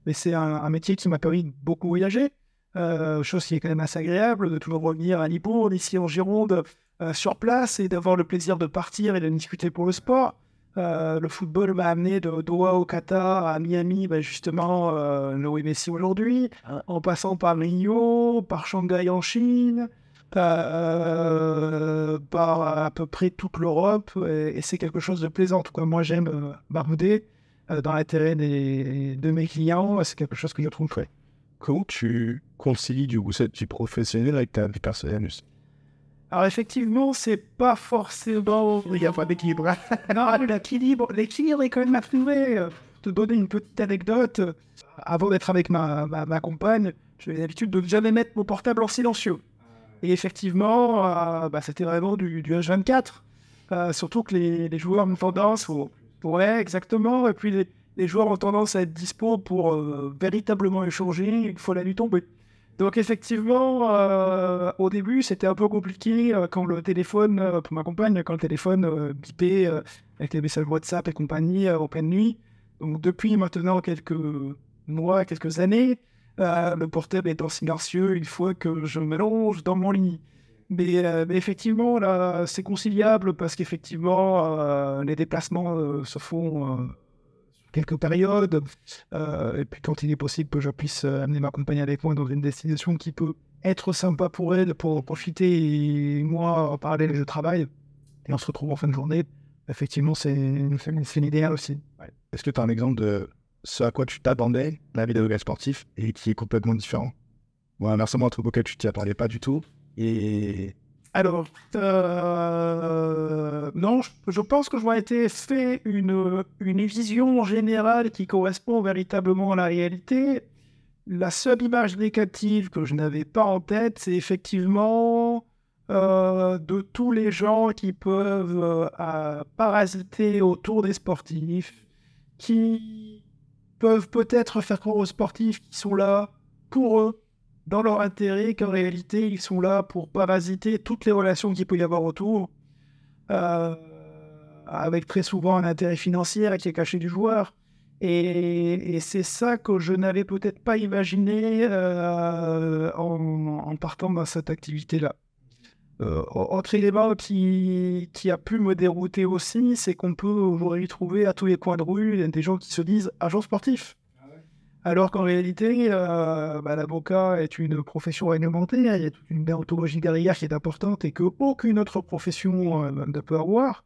Mais c'est un, un métier qui m'a permis de beaucoup voyager. Euh, chose qui est quand même assez agréable, de toujours revenir à Libourne, ici en Gironde, euh, sur place, et d'avoir le plaisir de partir et de discuter pour le sport. Euh, le football m'a amené de Doha au Qatar à Miami, ben justement, le Messi aujourd'hui, en passant par Rio, par Shanghai en Chine, euh, par à peu près toute l'Europe. Et, c'est quelque chose de plaisant. En tout cas, moi, j'aime euh, barouder dans l'intérêt de mes clients. C'est quelque chose que je trouve chouette. Comment tu concilies du coup cette vie professionnelle avec ta vie personnelle alors effectivement, c'est pas forcément... Il n'y a pas d'équilibre. [laughs] non, l'équilibre, l'équilibre est quand même à trouver. Te donner une petite anecdote, avant d'être avec ma, ma, compagne, j'avais l'habitude de ne jamais mettre mon portable en silencieux. Et effectivement, euh, bah, c'était vraiment du, du H24. Euh, surtout que les, joueurs ont tendance... Ouais, exactement. Et puis les, joueurs ont tendance à être dispo pour euh, véritablement échanger une fois la nuit tombée. Donc effectivement, au début, c'était un peu compliqué quand le téléphone, pour ma compagne, quand le téléphone bipait avec les messages WhatsApp et compagnie en pleine nuit. Donc depuis maintenant quelques mois, quelques années, le portable en silencieux une fois que je me dans mon lit. Mais, mais effectivement, là, c'est conciliable parce qu'effectivement, les déplacements se font quelques périodes. Euh, et puis quand il est possible que je puisse euh, amener ma compagne avec moi dans une destination qui peut être sympa pour elle, pour profiter, et moi, en parallèle, je travaille, et on se retrouve en fin de journée, effectivement, c'est une idéal aussi. Est-ce que tu as un exemple de ce à quoi tu t'attendais, la vie de sportif, et qui est complètement différent Ou inversement, un truc auquel tu t'y attendais pas du tout, et alors, euh, non, je, pense que vois été fait une, une vision générale qui correspond véritablement à la réalité. La seule image négative que je n'avais pas en tête, c'est effectivement euh, de tous les gens qui peuvent euh, parasiter autour des sportifs, qui peuvent peut-être faire croire aux sportifs qui sont là pour eux, dans leur intérêt qu'en réalité, ils sont là pour parasiter toutes les relations qu'il peut y avoir autour, euh, avec très souvent un intérêt financier qui est caché du joueur. Et, c'est ça que je n'avais peut-être pas imaginé euh, en, partant dans cette activité-là. Euh, autre élément qui, a pu me dérouter aussi, c'est qu'on peut aujourd'hui trouver à tous les coins de rue des gens qui se disent agents sportifs alors qu'en réalité, euh, bah, l'avocat est une profession réglementée, il y a toute une déontologie derrière qui est importante et qu'aucune autre profession euh, ne peut avoir.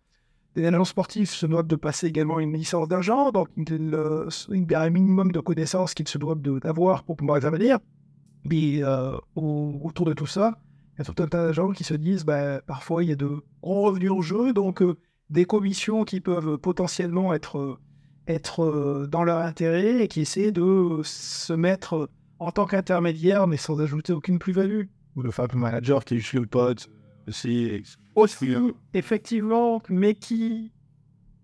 Les agents sportifs se doivent de passer également une licence d'agent, donc il, y a un minimum de connaissances qu'ils se doivent d'avoir pour pouvoir intervenir. Mais euh, autour de tout ça, il y a tout un tas d'agents qui se disent bah, parfois il y a de gros revenus en jeu, donc des commissions qui peuvent potentiellement être être euh, dans leur intérêt et qui essaient de se mettre en tant qu'intermédiaire, mais sans ajouter aucune plus-value. Ou le fameux manager qui est le pote aussi. Aussi, effectivement, mais qui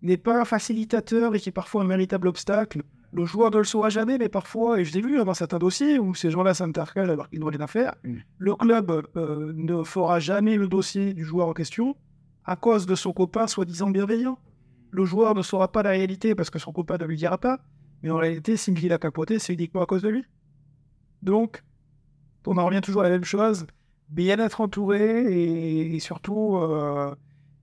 n'est pas un facilitateur et qui est parfois un véritable obstacle. Le joueur ne le saura jamais, mais parfois, et je l'ai vu dans certains dossiers où ces gens-là s'intercalent alors qu'ils n'ont rien à faire, mm. le club euh, ne fera jamais le dossier du joueur en question à cause de son copain soi-disant bienveillant le joueur ne saura pas la réalité parce que son copain ne lui dira pas. Mais en réalité, s'il a capoté, c'est uniquement à cause de lui. Donc, on en revient toujours à la même chose. Bien être entouré et, surtout euh,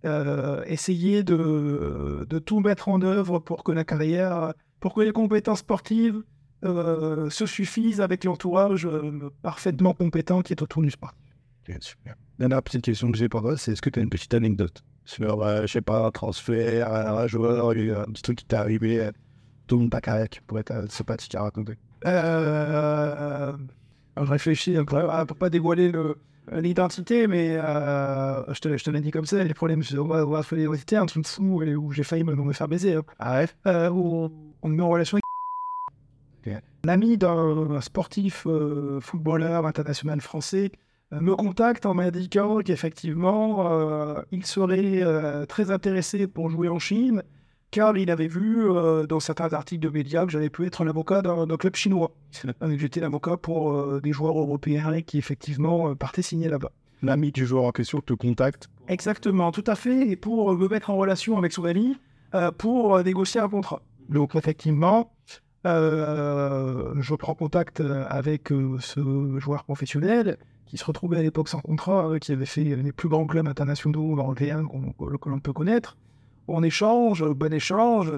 euh, essayer de, tout mettre en œuvre pour que la carrière, pour que les compétences sportives euh, se suffisent avec l'entourage parfaitement compétent qui est autour du sport? Super. Dernière petite question que j'ai pour toi, c'est est-ce que tu as une petite anecdote sur, euh, je sais pas, un transfert, un joueur, un petit truc qui t'est arrivé, euh, tout le monde ta carrière qui pourrait être euh, sympathique à raconter euh, Je réfléchis un peu, pour pas dévoiler l'identité, mais je te, je te l'ai dit comme ça, les problèmes sur l'identité, un truc fou où j'ai failli me, faire baiser. Hein. Ah ouais? Où on me met en relation avec un ami d'un sportif footballeur international français me contacte en m'indiquant qu'effectivement, euh, il serait euh, très intéressé pour jouer en Chine, car il avait vu euh, dans certains articles de médias que j'avais pu être l'avocat d'un club chinois. [laughs] J'étais l'avocat pour des joueurs européens qui effectivement partaient signer là-bas. L'ami du joueur en question te contacte Exactement, tout à fait, et pour me mettre en relation avec son ami pour négocier un contrat. Donc effectivement, je prends contact avec ce joueur professionnel qui se retrouvait à l'époque sans contrat, qui avait fait les plus grands clubs internationaux européens que l'on peut connaître. On échange, bon échange.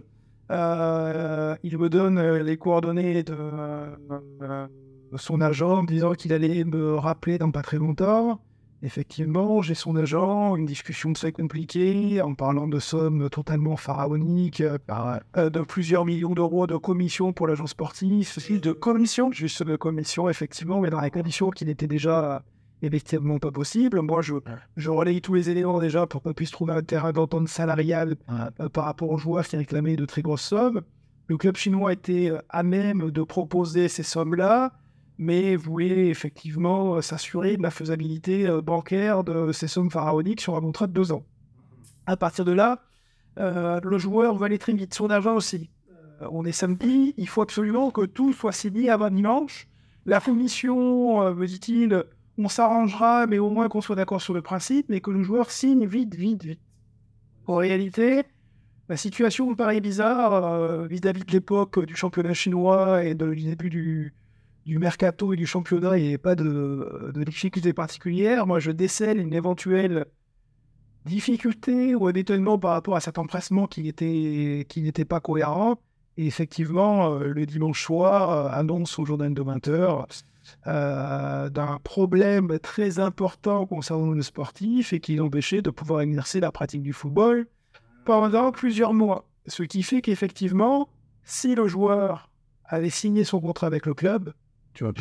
Euh, il me donne les coordonnées de euh, son agent en me disant qu'il allait me rappeler dans pas très longtemps. Effectivement, j'ai son agent, une discussion très compliquée, en parlant de sommes totalement pharaoniques, euh, de plusieurs millions d'euros de commissions pour l'agent sportif, de commissions, juste de commissions, effectivement, mais dans les conditions qui n'étaient déjà effectivement pas possible. Moi, je, je relaye tous les éléments déjà pour qu'on puisse trouver un terrain d'entente salariale euh, par rapport aux joueurs qui réclamaient de très grosses sommes. Le club chinois était euh, à même de proposer ces sommes-là mais voulait effectivement euh, s'assurer de la faisabilité euh, bancaire de ces sommes pharaoniques sur un contrat de deux ans. À partir de là, euh, le joueur va aller très vite, son agent aussi. on est samedi, il faut absolument que tout soit signé avant dimanche. La commission, me dit-il, on s'arrangera, mais au moins qu'on soit d'accord sur le principe, mais que le joueur signe vite, vite, vite. En réalité, la situation me paraît bizarre vis-à-vis de l'époque du championnat chinois et du début du, du mercato et du championnat, il n'y avait pas de, de difficulté particulière. Moi, je décèle une éventuelle difficulté ou un étonnement par rapport à cet empressement qui n'était qui n'était pas cohérent. Et effectivement, euh, le dimanche soir euh, annonce au journal de 20h euh, d'un problème très important concernant le sportif et qui l'empêchait de pouvoir exercer la pratique du football pendant plusieurs mois. Ce qui fait qu'effectivement, si le joueur avait signé son contrat avec le club, tu vois,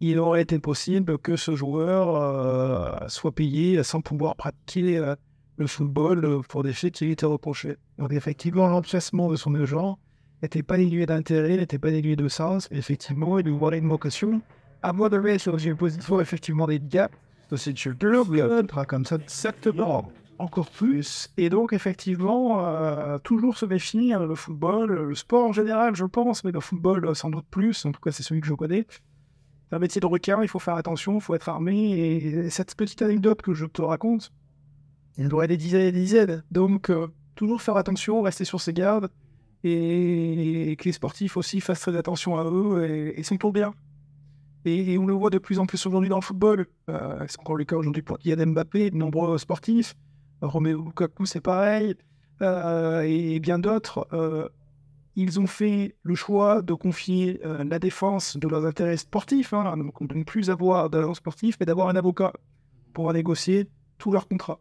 il aurait été possible que ce joueur euh, soit payé sans pouvoir pratiquer euh, le football euh, pour des faits qui lui étaient reprochés. Donc effectivement, l'emplacement de son agent n'était pas dénué d'intérêt, n'était pas dénué de sens. effectivement, il lui voit une vocation. À moi de mettre sur une position effectivement des gaps. C'est comme ça, exactement encore plus. Et donc, effectivement, euh, toujours se méfier le football, le sport en général, je pense, mais le football sans doute plus. En tout cas, c'est celui que je connais. C'est un métier de requin, il faut faire attention, il faut être armé. Et cette petite anecdote que je te raconte, il aurait des dizaines et des dizaines. Donc, euh, toujours faire attention, rester sur ses gardes. Et, que les sportifs aussi fassent très attention à eux et, et s'entourent bien. Et, on le voit de plus en plus aujourd'hui dans le football. Euh, c'est encore le cas aujourd'hui pour Kylian Mbappé, de nombreux sportifs. Romeo Lukaku, c'est pareil, euh, et bien d'autres, euh, ils ont fait le choix de confier euh, la défense de leurs intérêts sportifs, hein, donc de ne plus avoir d'agent sportif, mais d'avoir un avocat pour négocier tous leurs contrats.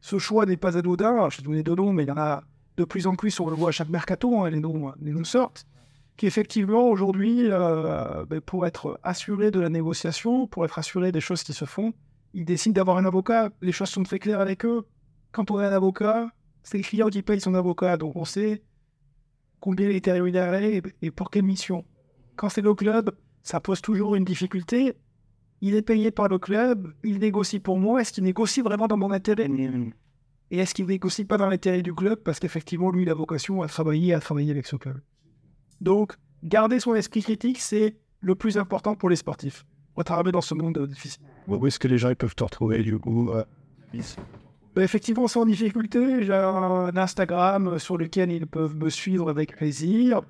Ce choix n'est pas anodin, je vais donner deux noms, mais il y en a de plus en plus, on le voit à chaque mercato, hein, les, noms, les noms sortent, qui effectivement aujourd'hui, ben, pour être assuré de la négociation, pour être assuré des choses qui se font, ils décident d'avoir un avocat. Les choses sont très claires avec eux quand on a un avocat, c'est le client qui paye son avocat, donc on sait combien il était rémunéré et pour quelle mission. Quand c'est le club, ça pose toujours une difficulté. Il est payé par le club, il négocie pour moi. Est-ce qu'il négocie vraiment dans mon intérêt? Et est-ce qu'il négocie pas dans l'intérêt du club? Parce qu'effectivement, lui, il a vocation à travailler, à travailler avec ce club. Donc, garder son esprit critique, c'est le plus important pour les sportifs. On va dans ce monde difficile. Où est-ce que les gens peuvent te retrouver du coup euh, effectivement, sans difficulté. J'ai un Instagram sur lequel ils peuvent me suivre avec plaisir.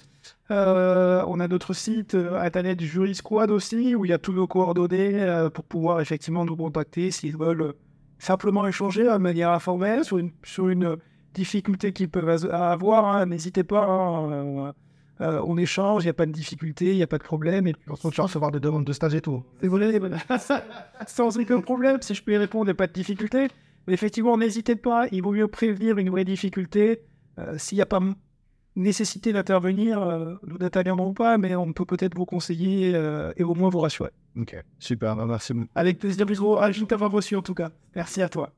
Euh, on a notre site euh, internet Jury Squad aussi, où il y a tous nos coordonnées euh, pour pouvoir effectivement nous contacter s'ils veulent simplement échanger de manière informelle sur une, difficulté qu'ils peuvent avoir. Hein. N'hésitez pas. Hein, on échange, il n'y a pas de difficulté, il n'y a pas de problème. Et puis, on se recevoir des demandes de stage et tout. Vrai, [laughs] sans aucun problème, si je peux y répondre, il n'y a pas de difficulté. Mais effectivement, n'hésitez pas, il vaut mieux prévenir une vraie difficulté. Euh, s'il n'y a pas nécessité d'intervenir, euh, nous n'interviendrons pas, mais on peut peut-être vous conseiller euh, et au moins vous rassurer. Ok, super, bah, merci Avec plaisir, bisous. Ajoute t'avoir reçu en tout cas. Merci à toi.